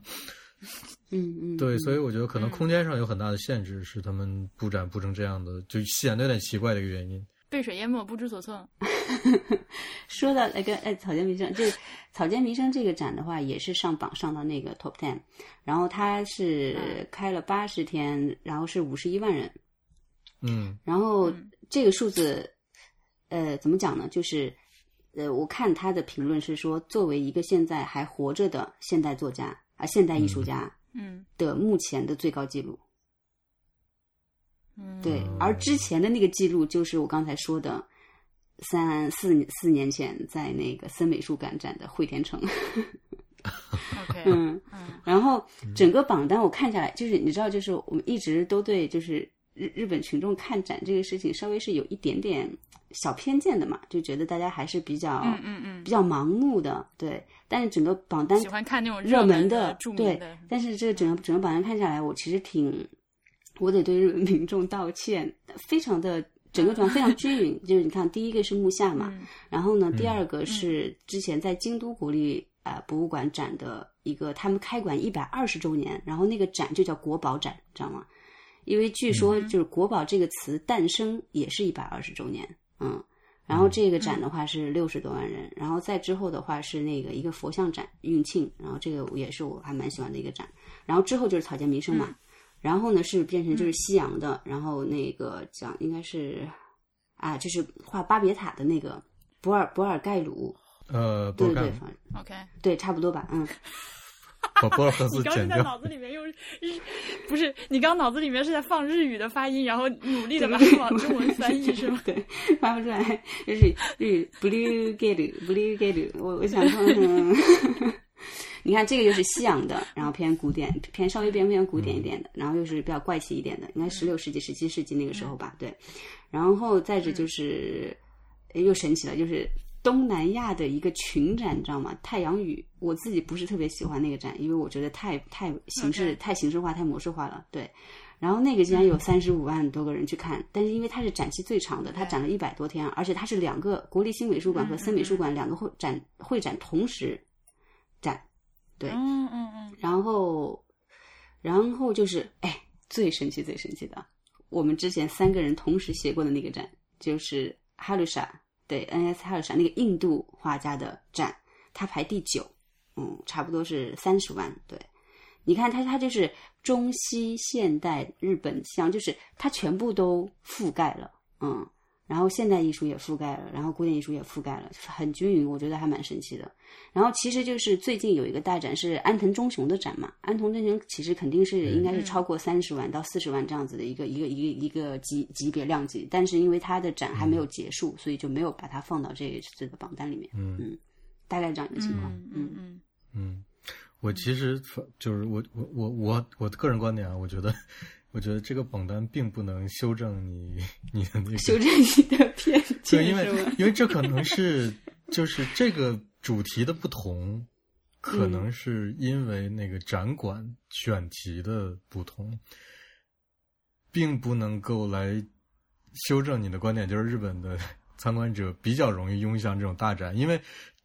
[LAUGHS] 嗯嗯，对，所以我觉得可能空间上有很大的限制，是他们布展布成这样的，就显得有点奇怪的一个原因。被水淹没，不知所措。[LAUGHS] 说到那个哎，草间弥生，这草间弥生这个展的话，也是上榜上到那个 top ten，然后他是开了八十天，然后是五十一万人。嗯，然后这个数字，呃，怎么讲呢？就是呃，我看他的评论是说，作为一个现在还活着的现代作家。啊，现代艺术家，嗯，的目前的最高纪录，嗯，对，而之前的那个记录就是我刚才说的三四四年前在那个森美术馆展的惠田城，OK，嗯，然后整个榜单我看下来，就是你知道，就是我们一直都对就是日日本群众看展这个事情稍微是有一点点。小偏见的嘛，就觉得大家还是比较嗯嗯嗯。比较盲目的对，但是整个榜单喜欢看那种热门的对，但是这个整个整个榜单看下来，我其实挺，我得对日本民众道歉，非常的整个榜非常 [LAUGHS] 均匀，就是你看第一个是木下嘛，然后呢第二个是之前在京都国立啊博物馆展的一个他们开馆一百二十周年，然后那个展就叫国宝展，知道吗？因为据说就是国宝这个词诞生也是一百二十周年。嗯，然后这个展的话是六十多万人，然后再之后的话是那个一个佛像展运庆，然后这个也是我还蛮喜欢的一个展，然后之后就是草间弥生嘛，然后呢是变成就是西洋的，然后那个讲应该是啊，就是画巴别塔的那个博尔博尔盖鲁，呃，对对对 OK，对，差不多吧，嗯。[LAUGHS] 把博尔赫斯你刚剪掉。是在脑子里面用日，不是你刚脑子里面是在放日语的发音，然后努力的把它往中文翻译是吗？对，发不出来，就是日 blue get blue get，我我想说，嗯 [LAUGHS] 你看这个又是西洋的，然后偏古典，偏稍微偏偏古典一点的，然后又是比较怪气一点的，应该十六世纪、十七世纪那个时候吧，对。然后再者就是、又神奇了，就是东南亚的一个群展，你知道吗？太阳雨，我自己不是特别喜欢那个展，因为我觉得太太形式太形式化、太模式化了，对。然后那个竟然有三十五万多个人去看，但是因为它是展期最长的，它展了一百多天，而且它是两个国立新美术馆和森美术馆两个会展会展同时展，对，嗯嗯嗯，然后，然后就是，哎，最神奇、最神奇的，我们之前三个人同时写过的那个展，就是哈鲁莎，对，N.S. 哈鲁莎那个印度画家的展，他排第九，嗯，差不多是三十万，对。你看他，他就是中西现代日本像，就是他全部都覆盖了，嗯，然后现代艺术也覆盖了，然后古典艺术也覆盖了，很均匀，我觉得还蛮神奇的。然后其实就是最近有一个大展是安藤忠雄的展嘛，安藤忠雄其实肯定是应该是超过三十万到四十万这样子的一个一个一个一个级级别量级，但是因为他的展还没有结束，所以就没有把它放到这一次的榜单里面。嗯大概这样一个情况。嗯嗯嗯，嗯，我其实就是我我我我我的个人观点啊，我觉得我觉得这个榜单并不能修正你你的那个修正你的偏见对，因为？[LAUGHS] 因为这可能是就是这个主题的不同，可能是因为那个展馆选题的不同，并不能够来修正你的观点，就是日本的参观者比较容易拥向这种大展，因为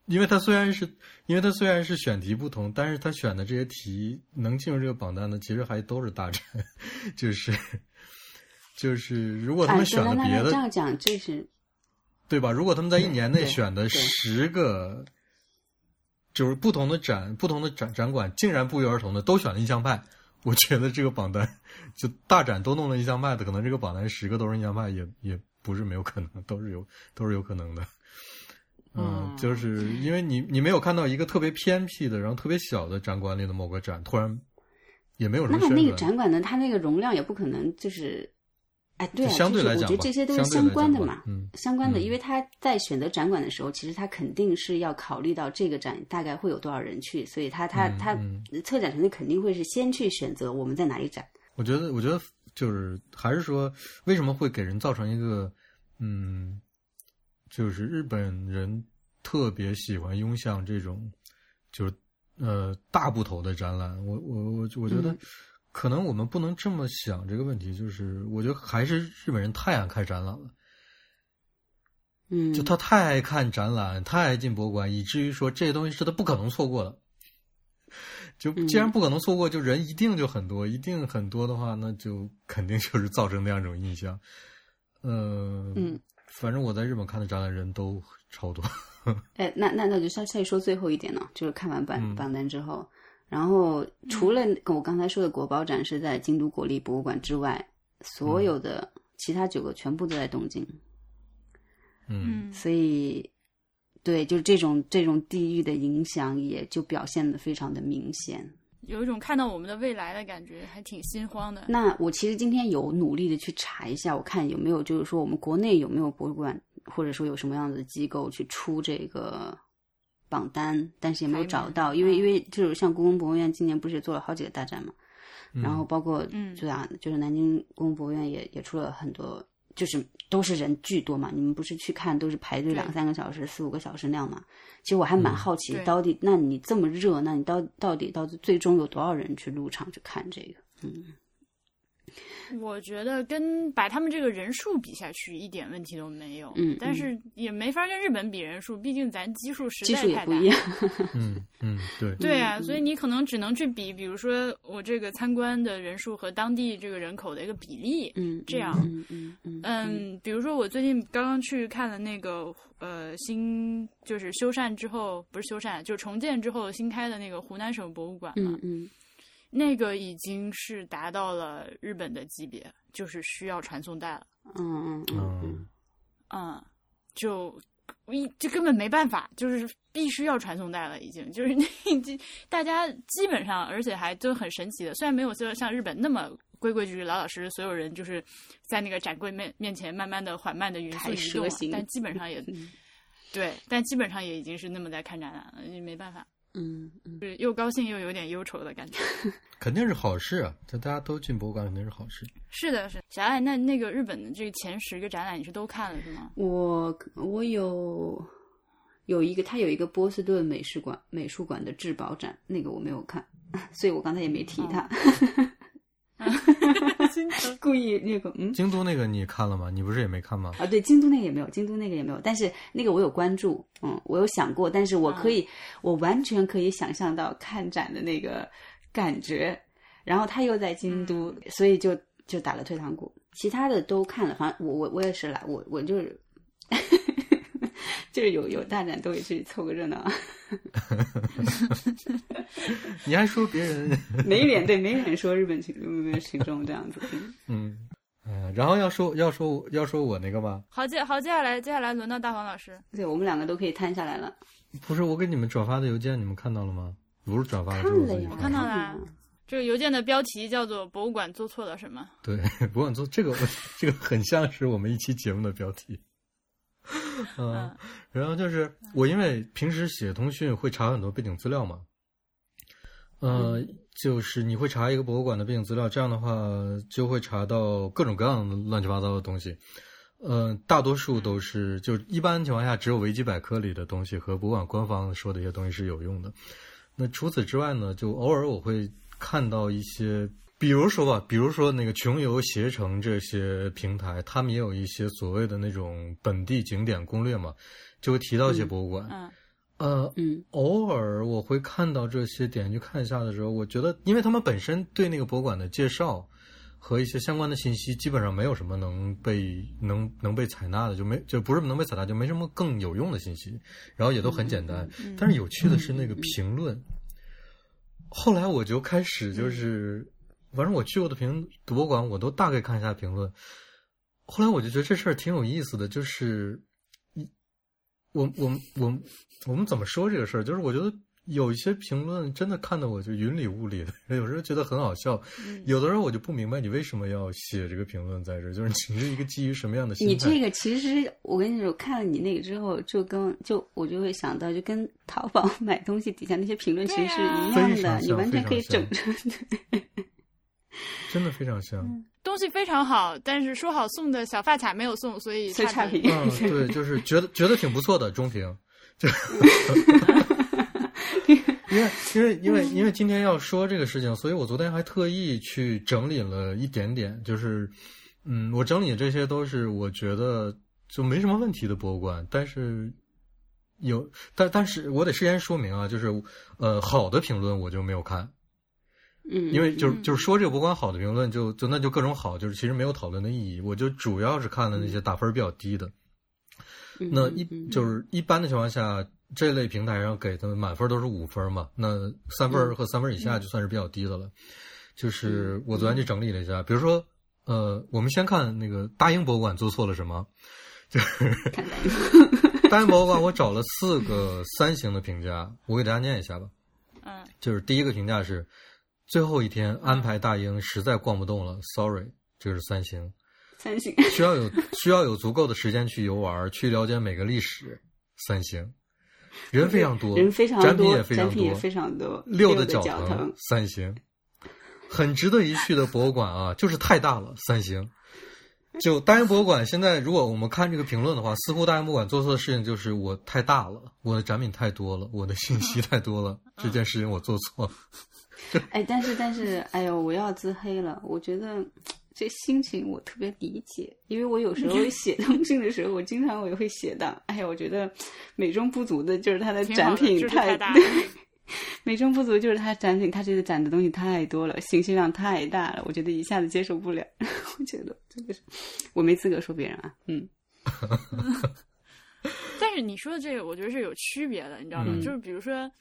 因为他虽然是因为他虽然是选题不同，但是他选的这些题能进入这个榜单的，其实还都是大展，[LAUGHS] 就是就是如果他哎，们选了别的那这样讲，这是对吧？如果他们在一年内选的十个，就是不同的展、不同的展展馆，竟然不约而同的都选了印象派，我觉得这个榜单就大展都弄了印象派的，可能这个榜单十个都是印象派，也也不是没有可能，都是有都是有可能的。嗯，嗯。就是因为你你没有看到一个特别偏僻的，然后特别小的展馆里的某个展，突然也没有什么宣那那个，展馆呢，它那个容量也不可能就是，哎，对相对就是我来讲我觉得这些都是相关的嘛，嗯相关的，嗯。因为他在选择展馆的时候，其实他肯定是要考虑到这个展大概会有多少人去，所以他他嗯他嗯。策展团队肯定会是先去选择我们在哪里展。我觉得，我觉得就是还是说，为什么会给人造成一个，嗯，就是日本人特别喜欢拥向这种，就是呃大部头的展览。我我我我觉得嗯，可能我们不能这么想这个问题，就是我觉得还是日本人太爱看展览了。嗯，就他太爱看展览，太爱进博物馆，以至于说这些东西是他不可能错过的。就嗯既然不可能错过，就人一定就很多，一定很多的话，那就肯定就是造成那样一种印象。呃，嗯，反正我在日本看的展览人都超多。[LAUGHS] 哎，那那那就再再说最后一点呢，就是看完榜嗯。榜单之后，然后除了我刚才说的国宝展是在京都国立博物馆之外，所有的其他九个全部都在东京，嗯。嗯。所以对，就是这种这种地域的影响，也就表现的非常的明显。有一种看到我们的未来的感觉，还挺心慌的。那我其实今天有努力的去查一下，我看有没有就是说我们国内有没有博物馆，或者说有什么样的机构去出这个榜单，但是也没有找到，因为因为就是像故宫博物院今年不是也做了好几个大展嘛，然后包括嗯对啊，就是南京故宫博物院也也出了很多，就是都是人巨多嘛。你们不是去看都是排队两三个小时、四五个小时那样嘛？其实我还蛮好奇，对到底那你这么热，那你到到底到最终有多少人去入场去看这个？嗯我觉得跟把他们这个人数比下去一点问题都没有，嗯但是也没法跟日本比人数，毕竟咱基数实在太大。术也不一样。[LAUGHS] 嗯嗯，对，对啊，嗯所以你可能只能去比，比如说我这个参观的人数和当地这个人口的一个比例。嗯，这样嗯嗯嗯嗯，比如说我最近刚刚去看了那个呃新就是修缮之后，不是修缮，就是重建之后新开的那个湖南省博物馆嘛，嗯嗯那个已经是达到了日本的级别，就是需要传送带了。嗯嗯嗯。嗯。嗯，就一就根本没办法，就是必须要传送带了，已经就是已经大家基本上，而且还都很神奇的，虽然没有说像日本那么规规矩矩、老老实实，所有人就是在那个展柜面面前慢慢的、缓慢的匀速移动但基本上也嗯 [LAUGHS] 对，但基本上也已经是那么在看展览了，也没办法，嗯嗯，就是又高兴又有点忧愁的感觉。[LAUGHS] 肯定是好事啊！这大家都进博物馆肯定是好事。是的，是小爱，那那个日本的这个前十个展览你是都看了是吗？我我有有一个，它有一个波士顿美术馆美术馆的质保展，那个我没有看，所以我刚才也没提它，[LAUGHS] 故意那个。嗯，京都那个你看了吗？你不是也没看吗？啊，对，京都那个也没有，京都那个也没有，但是那个我有关注，嗯，我有想过，但是我可以，我完全可以想象到看展的那个感觉，然后他又在京都，所以就就打了退堂鼓，其他的都看了，反正我我我也是来，我我就是。就是有有大展都会去凑个热闹，[LAUGHS] 你还说别人？[LAUGHS] 没脸对，没脸说日本群日本群众这样子。嗯嗯，嗯，然后要说要说要说我那个吧，好，接好，接下来接下来轮到大黄老师。对我们两个都可以摊下来了。不是我给你们转发的邮件，你们看到了吗？不是转发的，看了呀，看到了了。这个邮件的标题叫做“博物馆做错了什么对，博物馆做这个，这个很像是我们一期节目的标题。[LAUGHS] 嗯，然后就是我因为平时写通讯会查很多背景资料嘛，呃，就是你会查一个博物馆的背景资料，这样的话就会查到各种各样的乱七八糟的东西。呃，大多数都是就一般情况下只有维基百科里的东西和博物馆官方说的一些东西是有用的。那除此之外呢，就偶尔我会看到一些，比如说吧，比如说那个穷游、携程这些平台，他们也有一些所谓的那种本地景点攻略嘛，就会提到一些博物馆。”？嗯呃，嗯偶尔我会看到这些点去看一下的时候，我觉得，因为他们本身对那个博物馆的介绍和一些相关的信息，基本上没有什么能被能能被采纳的，就没就不是能被采纳，就没什么更有用的信息，然后也都很简单。嗯但是有趣的是那个评论，后来我就开始就是，反正我去过的评博物馆，我都大概看一下评论。后来我就觉得这事儿挺有意思的，就是一我我我我们怎么说这个事儿？就是我觉得有一些评论真的看得我就云里雾里的，[LAUGHS] 有时候觉得很好笑，嗯有的时候我就不明白你为什么要写这个评论在这儿，就是你是一个基于什么样的心态？你这个其实，我跟你说，看了你那个之后，就跟就我就会想到，就跟淘宝 [LAUGHS] 买东西底下那些评论其实是一样的，你完全可以整成。[LAUGHS] [LAUGHS] 真的非常像。东西非常好，但是说好送的小发卡没有送，所以差评。嗯，[LAUGHS] 对，就是觉得觉得挺不错的中评，就 [LAUGHS] 因为因为因为因为今天要说这个事情，所以我昨天还特意去整理了一点点，就是嗯，我整理的这些都是我觉得就没什么问题的博物馆，但是有但但是我得事先说明啊，就是呃好的评论我就没有看，嗯，因为就是嗯就是说这个博物馆好的评论就就那就各种好，就是其实没有讨论的意义，我就主要是看了那些打分比较低的。嗯那一嗯就是一般的情况下，这类平台上给的满分都是五分嘛，那三分和三分以下就算是比较低的了。就是我昨天去整理了一下，比如说，呃，我们先看那个大英博物馆做错了什么，就是大英博物馆我找了四个三星的评价，我给大家念一下吧。嗯就是第一个评价是，最后一天安排大英实在逛不动了，sorry，这是三星。三星，需要有需要有足够的时间去游玩，去了解每个历史。三星，人非常多，人非常展品多，也非常多，展品也非常多，的六的脚疼，三星，很值得一去的博物馆啊，就是太大了，三星。就大英博物馆现在，如果我们看这个评论的话，似乎大英博物馆做错的事情就是我太大了，我的展品太多了，我的信息太多了，这件事情我做错了。[LAUGHS] 哎，但是但是，哎呦，我要自黑了。我觉得这心情我特别理解，因为我有时候写东西的时候，我经常我也会写到，哎呀，我觉得美中不足的就是它的展品就是太大，[LAUGHS] 美中不足就是它展品，它这个展的东西太多了，信息量太大了，我觉得一下子接受不了。[LAUGHS] 我觉得这个是我没资格说别人啊，嗯但是你说的这个，我觉得是有区别的，你知道吗？嗯就是比如说，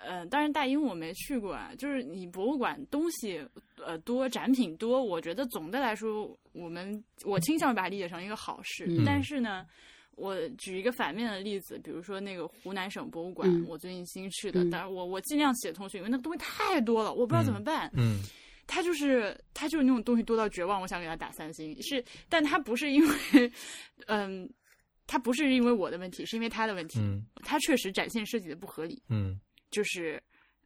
呃，当然大英我没去过啊，就是你博物馆东西呃多，展品多，我觉得总的来说，我们我倾向于把它理解成一个好事。嗯但是呢，我举一个反面的例子，比如说那个湖南省博物馆，嗯我最近新去的，嗯但是我我尽量写通讯，因为那个东西太多了，我不知道怎么办。嗯他就是他就是那种东西多到绝望，我想给他打三星，是，但他不是因为，[LAUGHS] 嗯，他不是因为我的问题，是因为他的问题，嗯他确实展现设计的不合理，嗯就是。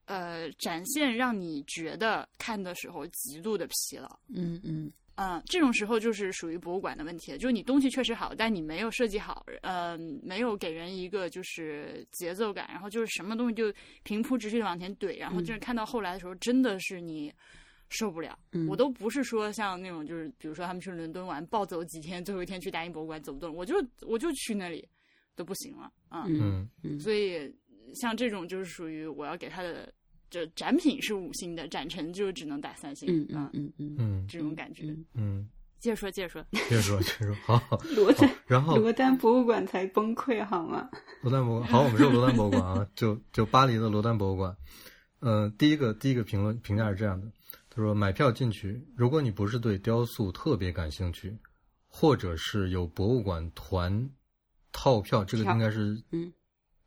呃，展现让你觉得看的时候极度的疲劳，嗯嗯嗯，这种时候就是属于博物馆的问题了，就是你东西确实好，但你没有设计好，呃，没有给人一个就是节奏感，然后就是什么东西就平铺直叙的往前怼，然后就是看到后来的时候，真的是你受不了。嗯，我都不是说像那种就是比如说他们去伦敦玩暴走几天，最后一天去大英博物馆走不动，我就我就去那里都不行了啊。嗯嗯嗯所以像这种就是属于我要给他的就展品是五星的，展陈就只能打三星嗯啊嗯，嗯嗯嗯这种感觉。嗯嗯，接着说，接着说。接着说，接着说，好 [LAUGHS] 好。罗丹然后罗丹博物馆才崩溃好吗？[LAUGHS] 罗丹博物馆，好，我们说罗丹博物馆啊，就就巴黎的罗丹博物馆。呃，第一个第一个评论评价是这样的，他说买票进去，如果你不是对雕塑特别感兴趣，或者是有博物馆团套票，这个应该是嗯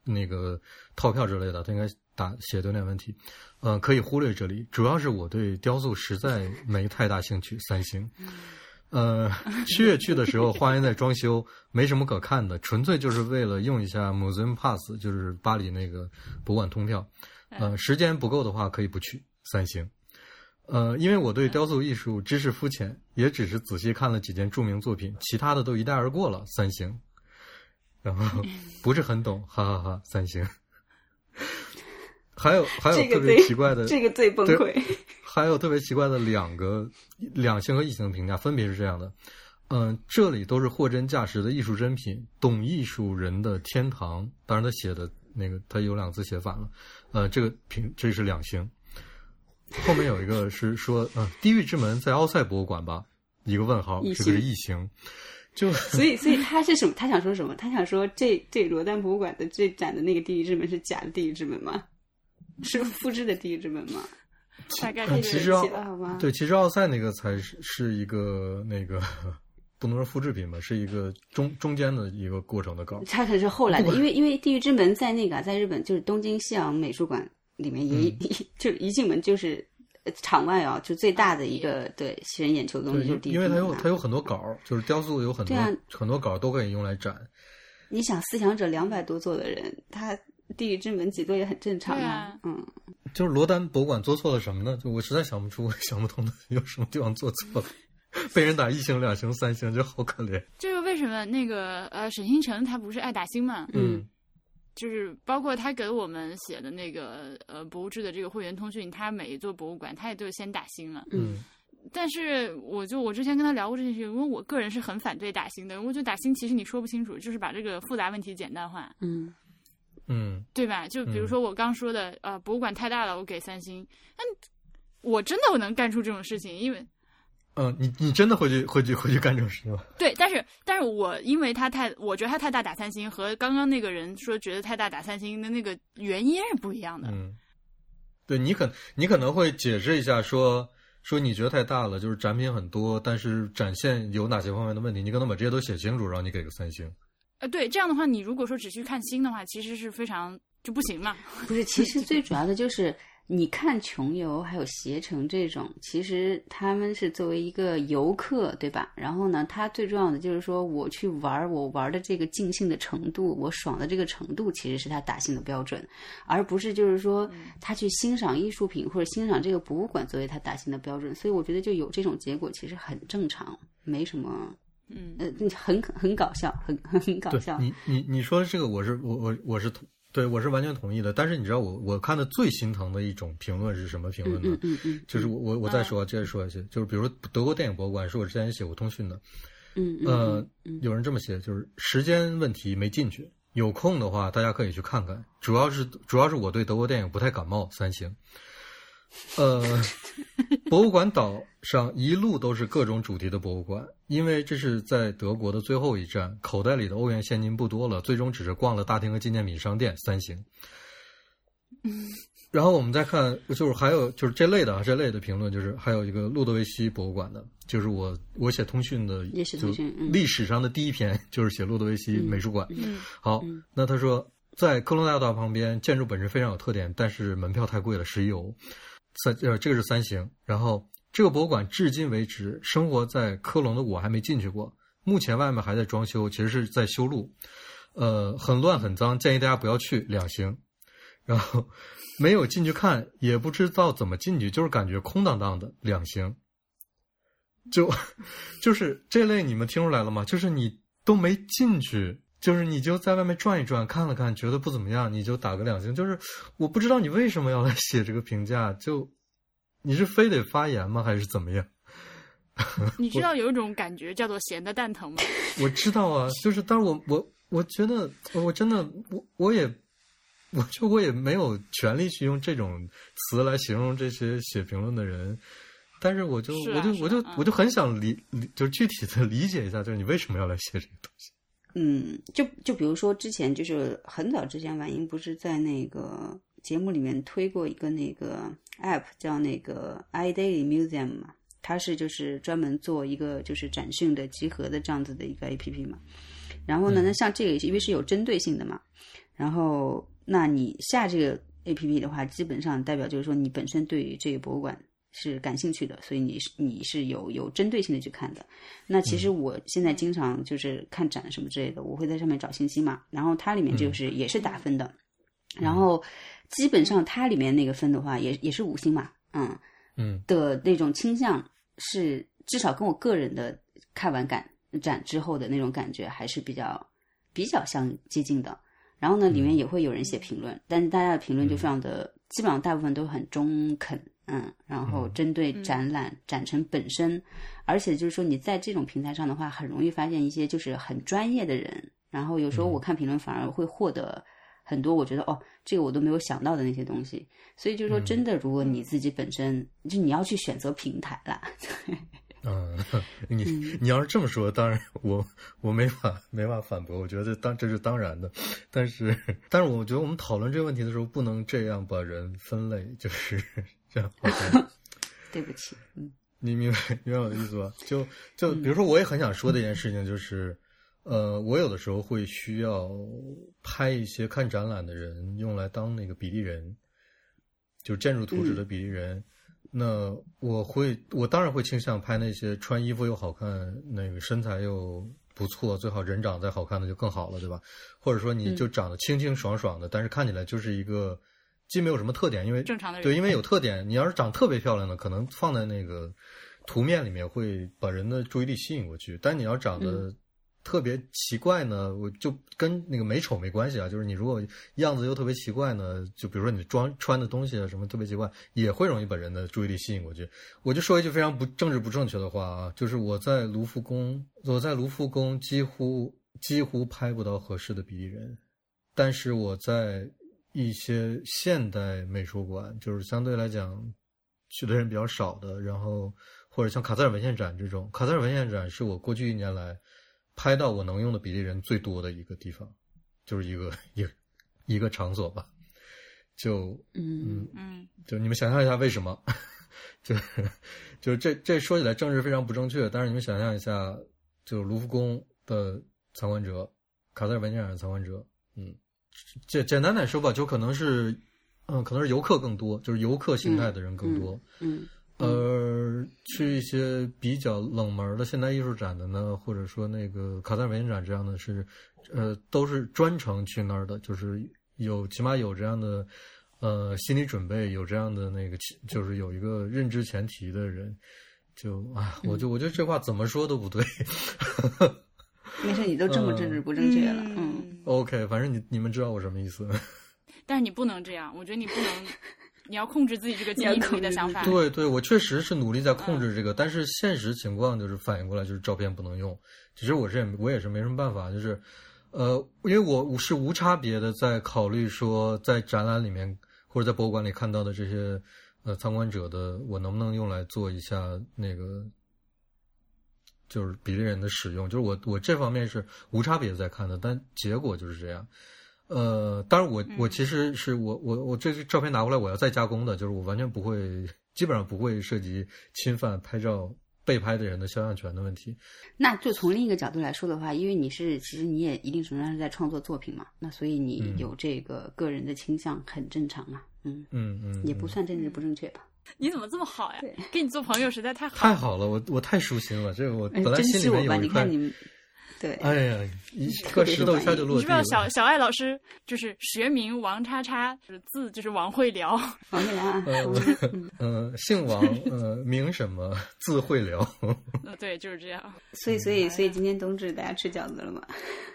那个套票之类的，他应该打写的有点问题，呃，可以忽略这里。主要是我对雕塑实在没太大兴趣，三星。呃，七月去的时候，花园在装修，没什么可看的，纯粹就是为了用一下 Museum Pass，就是巴黎那个博物馆通票。呃，时间不够的话可以不去，三星。呃，因为我对雕塑艺术知识肤浅，也只是仔细看了几件著名作品，其他的都一带而过了，三星。然后 [LAUGHS] 不是很懂，哈哈哈三星。还有还有特别奇怪的，这个最崩溃。还有特别奇怪的两个两星和一星的评价，分别是这样的：嗯，这里都是货真价实的艺术珍品，懂艺术人的天堂。当然，他写的那个他有两个字写反了，呃，这个评这是两星。后面有一个是说，呃，地狱之门在奥赛博物馆吧？一个问号，这个是星一星。就所以，所以他是什么？他想说什么？他想说这这罗丹博物馆的这展的那个地狱之门是假的地狱之门吗？是复制的地狱之门吗？大概其实奥？对，其实奥赛那个才是是一个那个不能说复制品吧，是一个中中间的一个过程的稿。它可能是后来的，因为因为地狱之门在那个啊在日本就是东京西洋美术馆里面一、嗯就一进门就是呃场外啊，就最大的一个对吸人眼球的东，西就是地狱因为它有它有很多稿，就是雕塑有很多、啊很多稿都可以用来展。你想思想者两百多座的人，他地狱之门几座也很正常对啊嗯，就是罗丹博物馆做错了什么呢？就我实在想不出，[LAUGHS] 想不通的有什么地方做错了。[LAUGHS] 被人打一星、两星、三星，就好可怜。这个为什么那个呃沈星辰他不是爱打星嘛？嗯就是包括他给我们写的那个呃博物志的这个会员通讯，他每一座博物馆他也都是先打星了。嗯。但是我就我之前跟他聊过这件事，因为我个人是很反对打星的，我觉得打星其实你说不清楚，就是把这个复杂问题简单化，嗯。嗯。对吧？就比如嗯。说我刚说的，呃，博物馆太大了，我给三星，但我真的我能干出这种事情，因为嗯，你你真的会去会去会去干这种事情吗？[LAUGHS] 对，但是但是我因为他太，我觉得他太大打三星，和刚刚那个人说觉得太大打三星的那个原因是不一样的。嗯，对你可你可能会解释一下说说你觉得太大了，就是展品很多，但是展现有哪些方面的问题，你可能把这些都写清楚，然后你给个三星。呃，对，这样的话，你如果说只去看星的话，其实是非常就不行嘛。不是，其实最主要的就是你看穷游还有携程这种，其实他们是作为一个游客，对吧？然后呢，他最重要的就是说，我去玩儿，我玩的这个尽兴的程度，我爽的这个程度，其实是他打星的标准，而不是就是说他去欣赏艺术品或者欣赏这个博物馆作为他打星的标准。所以我觉得就有这种结果，其实很正常，没什么。嗯，呃，很很搞笑，很很搞笑。你你你说这个，我是我我我是同对我是完全同意的。但是你知道我我看的最心疼的一种评论是什么评嗯论呢？嗯嗯嗯，就是我我我再说，接着说下去，就是比如说德国电影博物馆是我之前写过通讯的，嗯嗯呃嗯，嗯有人这么写，就是时间问题没进去，有空的话大家可以去看看。主要是主要是我对德国电影不太感冒，三星。呃，博物馆岛上一路都是各种主题的博物馆，因为这是在德国的最后一站，口袋里的欧元现金不多了，最终只是逛了大厅和纪念品商店。三星。然后我们再看，就是还有就是这类的啊，这类的评论，就是还有一个路德维希博物馆的，就是我我写通讯的，也写通讯嗯历史上的第一篇就是写路德维希美术馆。嗯好，嗯那他说在科隆大道旁边，建筑本身非常有特点，但是门票太贵了，十一欧。三呃，这个是三星。然后这个博物馆至今为止，生活在科隆的我还没进去过，目前外面还在装修，其实是在修路，呃，很乱很脏，建议大家不要去，两星。然后没有进去看，也不知道怎么进去，就是感觉空荡荡的，两星。就 [LAUGHS] 就是这类，你们听出来了吗？就是你都没进去，就是你就在外面转一转，看了看，觉得不怎么样，你就打个两星。就是我不知道你为什么要来 [LAUGHS] 写这个评价，就你是非得发言吗，还是怎么样？[LAUGHS] 你知道有一种感觉叫做闲的蛋疼吗？[LAUGHS] 我知道啊，就是，但是我我我觉得，我真的，我我也，我就我也没有权利去用这种词来形容这些写评论的人，但是我就、我就是我就、啊我就很想理理，就具体的理解一下，就是你为什么要来写这个东西？嗯，就就比如说之前就是很早之前，婉莹不是在那个节目里面推过一个那个 app 叫那个 iDaily Museum 嘛，它是就是专门做一个就是展讯的集合的这样子的一个 app 嘛。然后呢，那像这个因为是有针对性的嘛，然后那你下这个 app 的话，基本上代表就是说你本身对于这个博物馆是感兴趣的，所以你是你是有有针对性的去看的。那其实我现在经常就是看展什么之类的，我会在上面找信息嘛，然后它里面就是也是打分的，然后基本上它里面那个分的话也也是五星嘛，嗯嗯。的那种倾向是至少跟我个人的看完感展之后的那种感觉还是比较比较相接近的。然后呢，里面也会有人写评论，但是大家的评论就非常的，基本上大部分都很中肯，嗯，然后针对展览、展陈本身，而且就是说你在这种平台上的话，很容易发现一些就是很专业的人，然后有时候我看评论反而会获得很多我觉得哦，这个我都没有想到的那些东西，所以就是说真的，如果你自己本身就你要去选择平台啦，[LAUGHS] 嗯，你你要是这么说，当然我我没法没法反驳，我觉得当这是当然的，但是但是我觉得我们讨论这个问题的时候，不能这样把人分类，就是这样。[LAUGHS] 对不起，嗯你明白明白我的意思吧？就就比如说，我也很想说的一件事情就是，呃，我有的时候会需要拍一些看展览的人用来当那个比例人，就是建筑图纸的比例人。那我会，我当然会倾向拍那些穿衣服又好看，那个身材又不错，最好人长得再好看的就更好了，对吧？或者说你就长得清清爽爽的，但是看起来就是一个既没有什么特点，因为正常的人对，因为有特点，你要是长特别漂亮的，可能放在那个图面里面会把人的注意力吸引过去。但你要长得特别奇怪呢，我就跟那个美丑没关系啊。就是你如果样子又特别奇怪呢，就比如说你装穿的东西啊什么特别奇怪，也会容易把人的注意力吸引过去。我就说一句非常不政治不正确的话啊，就是我在卢浮宫，我在卢浮宫几乎几乎拍不到合适的比例人，但是我在一些现代美术馆，就是相对来讲去的人比较少的，然后或者像卡塞尔文献展这种，卡塞尔文献展是我过去一年来拍到我能用的比例人最多的一个地方，就是一个一个一个场所吧。就嗯嗯就你们想象一下为什么？[LAUGHS] 就是就是这这说起来政治非常不正确，但是你们想象一下，就是卢浮宫的参观者，卡塞尔文献展的参观者，嗯，简简单来说吧，就可能是，嗯，可能是游客更多，就是游客形态的人更多。嗯呃，去一些比较冷门的现代艺术展的呢，或者说那个卡塞尔文献展这样的是，呃，都是专程去那儿的，就是有起码有这样的呃心理准备，有这样的那个就是有一个认知前提的人，就啊，我就我觉得这话怎么说都不对。没事，你都这么政治不正确了，嗯 OK，反正你你们知道我什么意思。[LAUGHS] 但是你不能这样，我觉得你不能，你要控制自己这个 [LAUGHS] 你要极力控制自己的想法。对对，我确实是努力在控制这个，但是现实情况就是反应过来就是照片不能用。其实我这也我也是没什么办法，就是呃，因为我我是无差别的在考虑说，在展览里面或者在博物馆里看到的这些呃参观者的，我能不能用来做一下那个。就是比例人的使用，就是我我这方面是无差别在看的，但结果就是这样。呃，当然我我嗯其实是我我我这个照片拿过来我要再加工的，就是我完全不会，基本上不会涉及侵犯拍照被拍的人的肖像权的问题。那就从另一个角度来说的话，因为你是其实你也一定程度上是在创作作品嘛，那所以你嗯有这个个人的倾向很正常啊，嗯，嗯嗯，也不嗯算政治不正确吧？[LAUGHS] 你怎么这么好呀？跟你做朋友实在太好了。太好了，我我太舒心了，这个我哎本来心里面有一块你看，你们，对，哎呀，一特颗石头一下就落地了你知不知道。小小爱老师就是学名王叉叉，就是字就是王慧聊。[LAUGHS] 王会聊啊，呃嗯呃，姓王，呃，名什么？字会聊。嗯，对，就是这样。[LAUGHS] 所以所以所以今天冬至大家吃饺子了吗？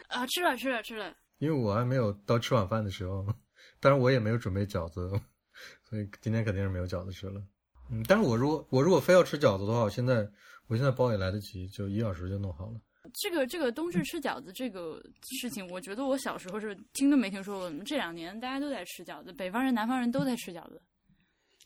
啊，吃了吃了吃了。因为我还没有到吃晚饭的时候，当然我也没有准备饺子，所以今天肯定是没有饺子吃了。嗯，但是我如果我如果非要吃饺子的话，我现在我现在包也来得及，就一小时就弄好了。这个这个冬至吃饺子这个事情，我觉得我小时候是听都没听说过。这两年大家都在吃饺子，北方人、南方人都在吃饺子。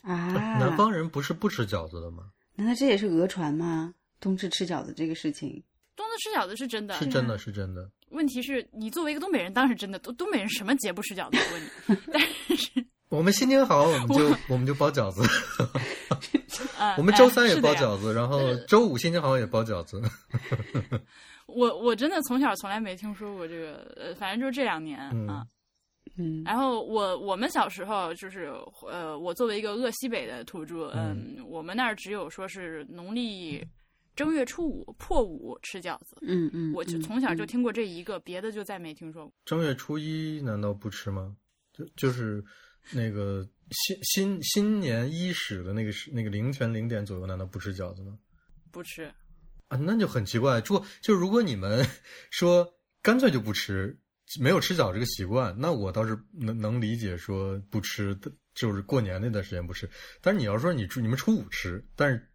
啊，[LAUGHS] 南方人不是不吃饺子的吗？难道这也是讹传吗？冬至吃饺子这个事情，冬至吃饺子是真的，是真的，是真的。问题是你作为一个东北人，当然是真的。东东北人什么节不吃饺子？我问你，[LAUGHS] 但是我们心情好，我们就我们就包饺子。啊，[LAUGHS] 我们周三也包饺子，然后周五心情好也包饺子。[LAUGHS] 我我真的从小从来没听说过这个，呃，反正就是这两年、嗯啊。嗯然后我我们小时候就是呃，我作为一个鄂西北的土著，嗯，我们那儿只有说是农历正月初五破五吃饺子，嗯嗯，我就嗯从小就嗯听过这一个，别的就再没听说过。正月初一难道不吃吗？就就是那个新新新年伊始的那个时那个凌晨零点左右，难道不吃饺子吗？不吃，啊，那就很奇怪。就就如果你们说干脆就不吃，没有吃饺子这个习惯，那我倒是能能理解说不吃的，就是过年那段时间不吃。但是你要说你初你们初五吃，但是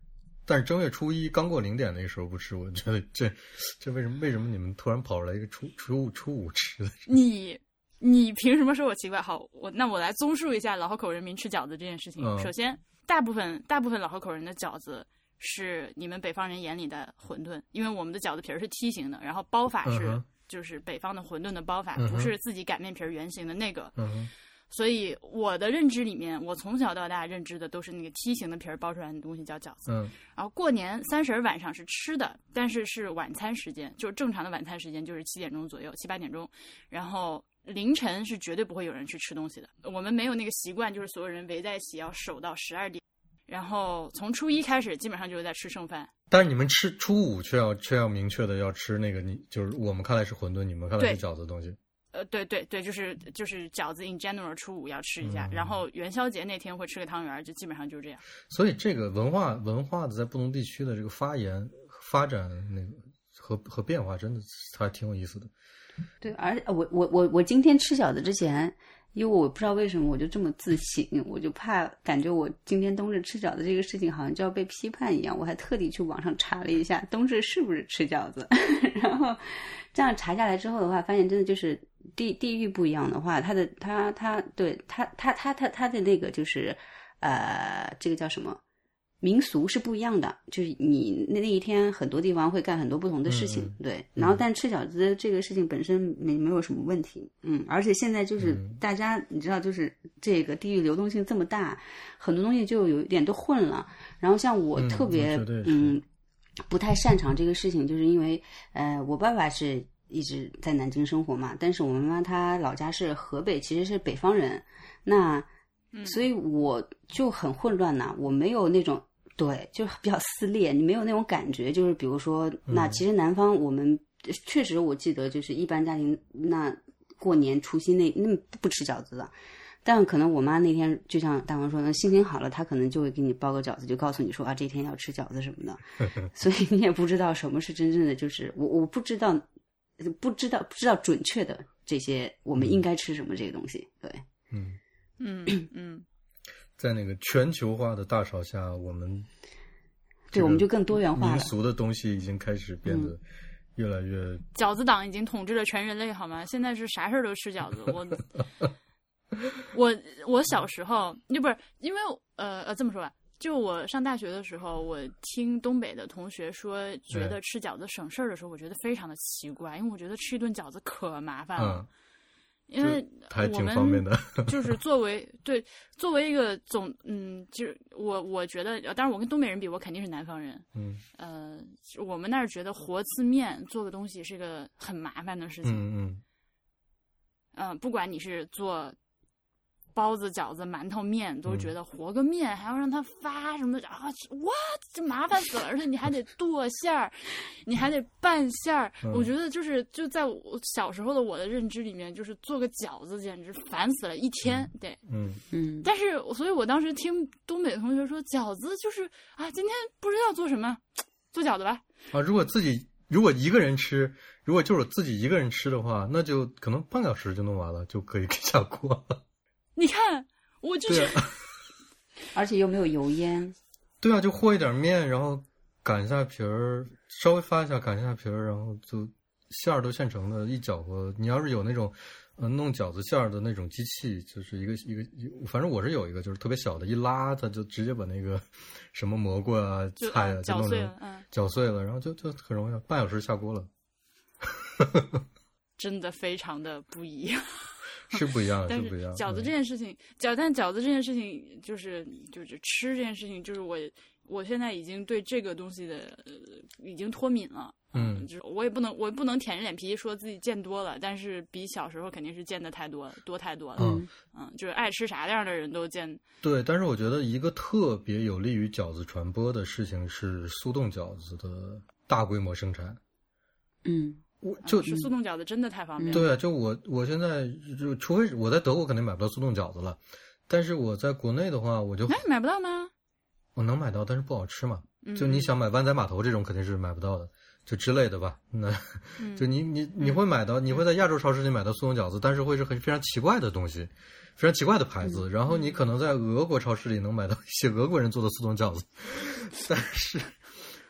但是正月初一刚过零点那个时候不吃，我觉得这这为什么为什么你们突然跑出来一个初初五初五吃的？[LAUGHS] 你你凭什么说我奇怪？好，我那我来综述一下老河口人民吃饺子这件事情。嗯首先，大部分大部分老河口人的饺子是你们北方人眼里的馄饨，因为我们的饺子皮儿是梯形的，然后包法是、嗯就是北方的馄饨的包法，嗯不是自己擀面皮儿圆形的那个。嗯所以我的认知里面，我从小到大认知的都是那个梯形的皮儿包出来的东西叫饺子。嗯然后过年三十儿晚上是吃的，但是是晚餐时间，就是正常的晚餐时间就是七点钟左右，七八点钟。然后凌晨是绝对不会有人去吃东西的，我们没有那个习惯，就是所有人围在一起要守到十二点。然后从初一开始，基本上就是在吃剩饭。但是你们吃初五却要却要明确的要吃那个你就是我们看来是馄饨，你们看来是饺子的东西。呃，对对对，就是就是饺子 in general 初五要吃一下，嗯然后元宵节那天会吃个汤圆儿，就基本上就是这样。所以这个文化文化的在不同地区的这个发言发展那个和和变化，真的还挺有意思的。对，而我我我我今天吃饺子之前，因为我不知道为什么我就这么自省，我就怕感觉我今天冬至吃饺子这个事情好像就要被批判一样，我还特地去网上查了一下冬至是不是吃饺子，[LAUGHS] 然后这样查下来之后的话，发现真的就是地地域不一样的话，它的它它对它它它它它的那个就是呃这个叫什么？民俗是不一样的，就是你那那一天很多地方会干很多不同的事情，对。然后但吃饺子这个事情本身没没有什么问题，嗯，而且现在就是嗯大家你知道，就是这个地域流动性这么大，很多东西就有一点都混了。然后像我嗯特别嗯不太擅长这个事情，就是因为呃我爸爸是一直在南京生活嘛，但是我妈妈她老家是河北，其实是北方人，那。嗯，所以我就很混乱呐、我没有那种对，就是 [LAUGHS] 比较撕裂，你没有那种感觉。就是比如说，那嗯其实南方我们确实我记得，就是一般家庭那过年除夕那那不吃饺子的。但可能我妈那天就像大王说的，心情好了，她可能就会给你包个饺子，就告诉你说啊，这天要吃饺子什么的。[LAUGHS] 所以你也不知道什么是真正的，就是我我不知道，不知道不知道准确的这些我们应该吃什么这些东西。对，嗯，嗯嗯，在那个全球化的大潮下，我们对我们就更多元化了民俗的东西已经开始变得越来越饺子党已经统治了全人类，好吗？现在是啥事儿都吃饺子。我我我小时候就不是因为呃呃这么说吧，就我上大学的时候，我听东北的同学说，觉得吃饺子省事儿的时候，我觉得非常的奇怪，因为我觉得吃一顿饺子可麻烦了。嗯因为还挺方便的。[LAUGHS] [LAUGHS] 就是作为对作为一个总嗯，就是我我觉得，呃当然我跟东北人比，我肯定是南方人。嗯呃，我们那儿觉得和字面做个东西是个很麻烦的事情。嗯嗯嗯、不管你是做包子、饺子、馒头、面，都嗯觉得和个面还要让它发什么的啊，哇，这麻烦死了！而且你还得剁馅儿，你还得拌馅儿。嗯我觉得就是就在我小时候的我的认知里面，就是做个饺子简直烦死了，一天对。嗯嗯，但是，所以我当时听东北的同学说，饺子就是啊，今天不知道做什么，做饺子吧。啊，如果自己如果一个人吃，如果就是自己一个人吃的话，那就可能半个小时就弄完了，就可以 [LAUGHS] 下锅了。你看，我就是 [LAUGHS] 而且又没有油烟，对啊，就和一点面，然后擀一下皮儿，稍微发一下，擀一下皮儿，然后就馅儿都现成的，一搅和。你要是有那种，呃，弄饺子馅儿的那种机器，就是一个一个，一反正我是有一个，就是特别小的，一拉它就直接把那个什么蘑菇啊、菜啊嗯就弄成搅碎了，嗯，搅碎了，然后就就很容易，半小时下锅了，[LAUGHS] 真的非常的不一样。[LAUGHS] 是不一样，但是是不一样。饺子嗯这件事情，饺但饺子这件事情，就是就是吃这件事情，就是我我现在已经对这个东西的、呃、已经脱敏了。嗯就是我也不能我也不能舔着脸皮说自己见多了，但是比小时候肯定是见的太多了，多太多了。嗯嗯，就是爱吃啥样的人都见。对，但是我觉得一个特别有利于饺子传播的事情是速冻饺子的大规模生产。嗯我就吃速冻饺子真的太方便了。对啊，就我我现在就除非是我在德国肯定买不到速冻饺子了，但是我在国内的话，我就哎，买不到吗？我能买到，但是不好吃嘛。嗯就你想买湾仔码头这种肯定是买不到的，就之类的吧。那嗯就你你你会买到，你会在亚洲超市里买到速冻饺子，但是会是很非常奇怪的东西，非常奇怪的牌子。然后你可能在俄国超市里能买到一些俄国人做的速冻饺子，[LAUGHS] 但是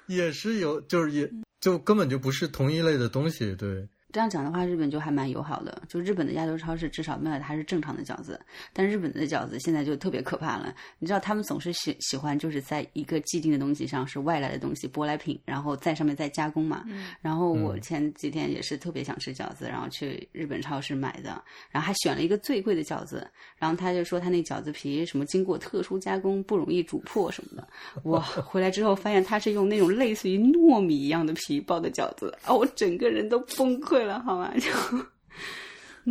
也是有，就是也就根本就不是同一类的东西。对，这样讲的话，日本就还蛮友好的。就日本的亚洲超市至少卖的还是正常的饺子，但日本的饺子现在就特别可怕了。你知道他们总是喜喜欢就是在一个既定的东西上是外来的东西舶来品，然后在上面再加工嘛。嗯然后我嗯前几天也是特别想吃饺子，然后去日本超市买的，然后还选了一个最贵的饺子，然后他就说他那饺子皮什么经过特殊加工，不容易煮破什么的。哇，回来之后发现他是用那种类似于糯米一样的皮包的饺子，啊，我整个人都崩溃了，好吧？[LAUGHS] 就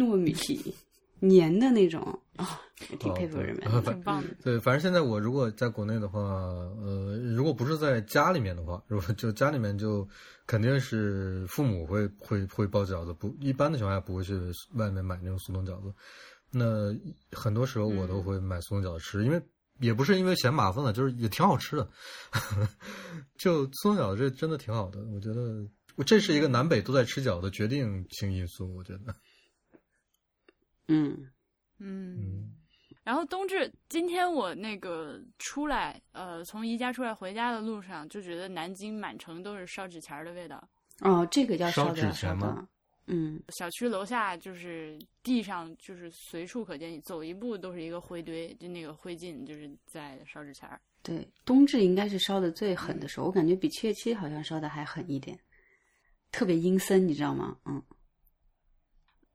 糯米皮粘的那种啊，也挺佩服人们。挺棒的。对，反正现在我如果在国内的话，呃，如果不是在家里面的话，如果就家里面就肯定是父母会会会包饺子，不一般的情况下不会去外面买那种速冻饺子。那很多时候我都会买速冻饺子吃，因为也不是因为嫌麻烦了，就是也挺好吃的。[LAUGHS] 就速冻饺子这真的挺好的，我觉得我这是一个南北都在吃饺子的决定性因素，我觉得。嗯 [LAUGHS] 嗯。嗯然后冬至今天我那个出来，呃，从宜家出来回家的路上，就觉得南京满城都是烧纸钱儿的味道。哦，这个叫烧纸钱吗，嗯小区楼下就是地上就是随处可见，你走一步都是一个灰堆，就那个灰烬就是在烧纸钱儿。对，冬至应该是烧的最狠的时候，我感觉比七月七好像烧的还狠一点，特别阴森，你知道吗？嗯，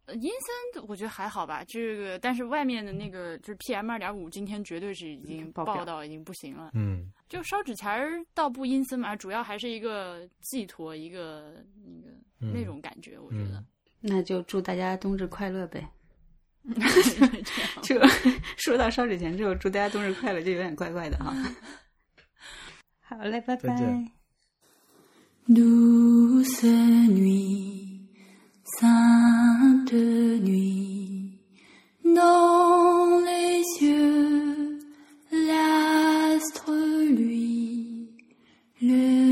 呃阴森我觉得还好吧，这个但是外面的那个就是 PM 二点五，今天绝对是已经爆到已经不行了。嗯，就烧纸钱儿倒不阴森嘛，主要还是一个寄托，一个那个、嗯那种感觉，我觉得嗯。那就祝大家冬至快乐呗。[LAUGHS] 这 [LAUGHS] 说到烧纸钱之后，祝大家冬至快乐，就有点怪怪的哈。[LAUGHS] 好嘞，拜拜。Douce nuit, sainte nuit, dans les cieux, l'astre luit, le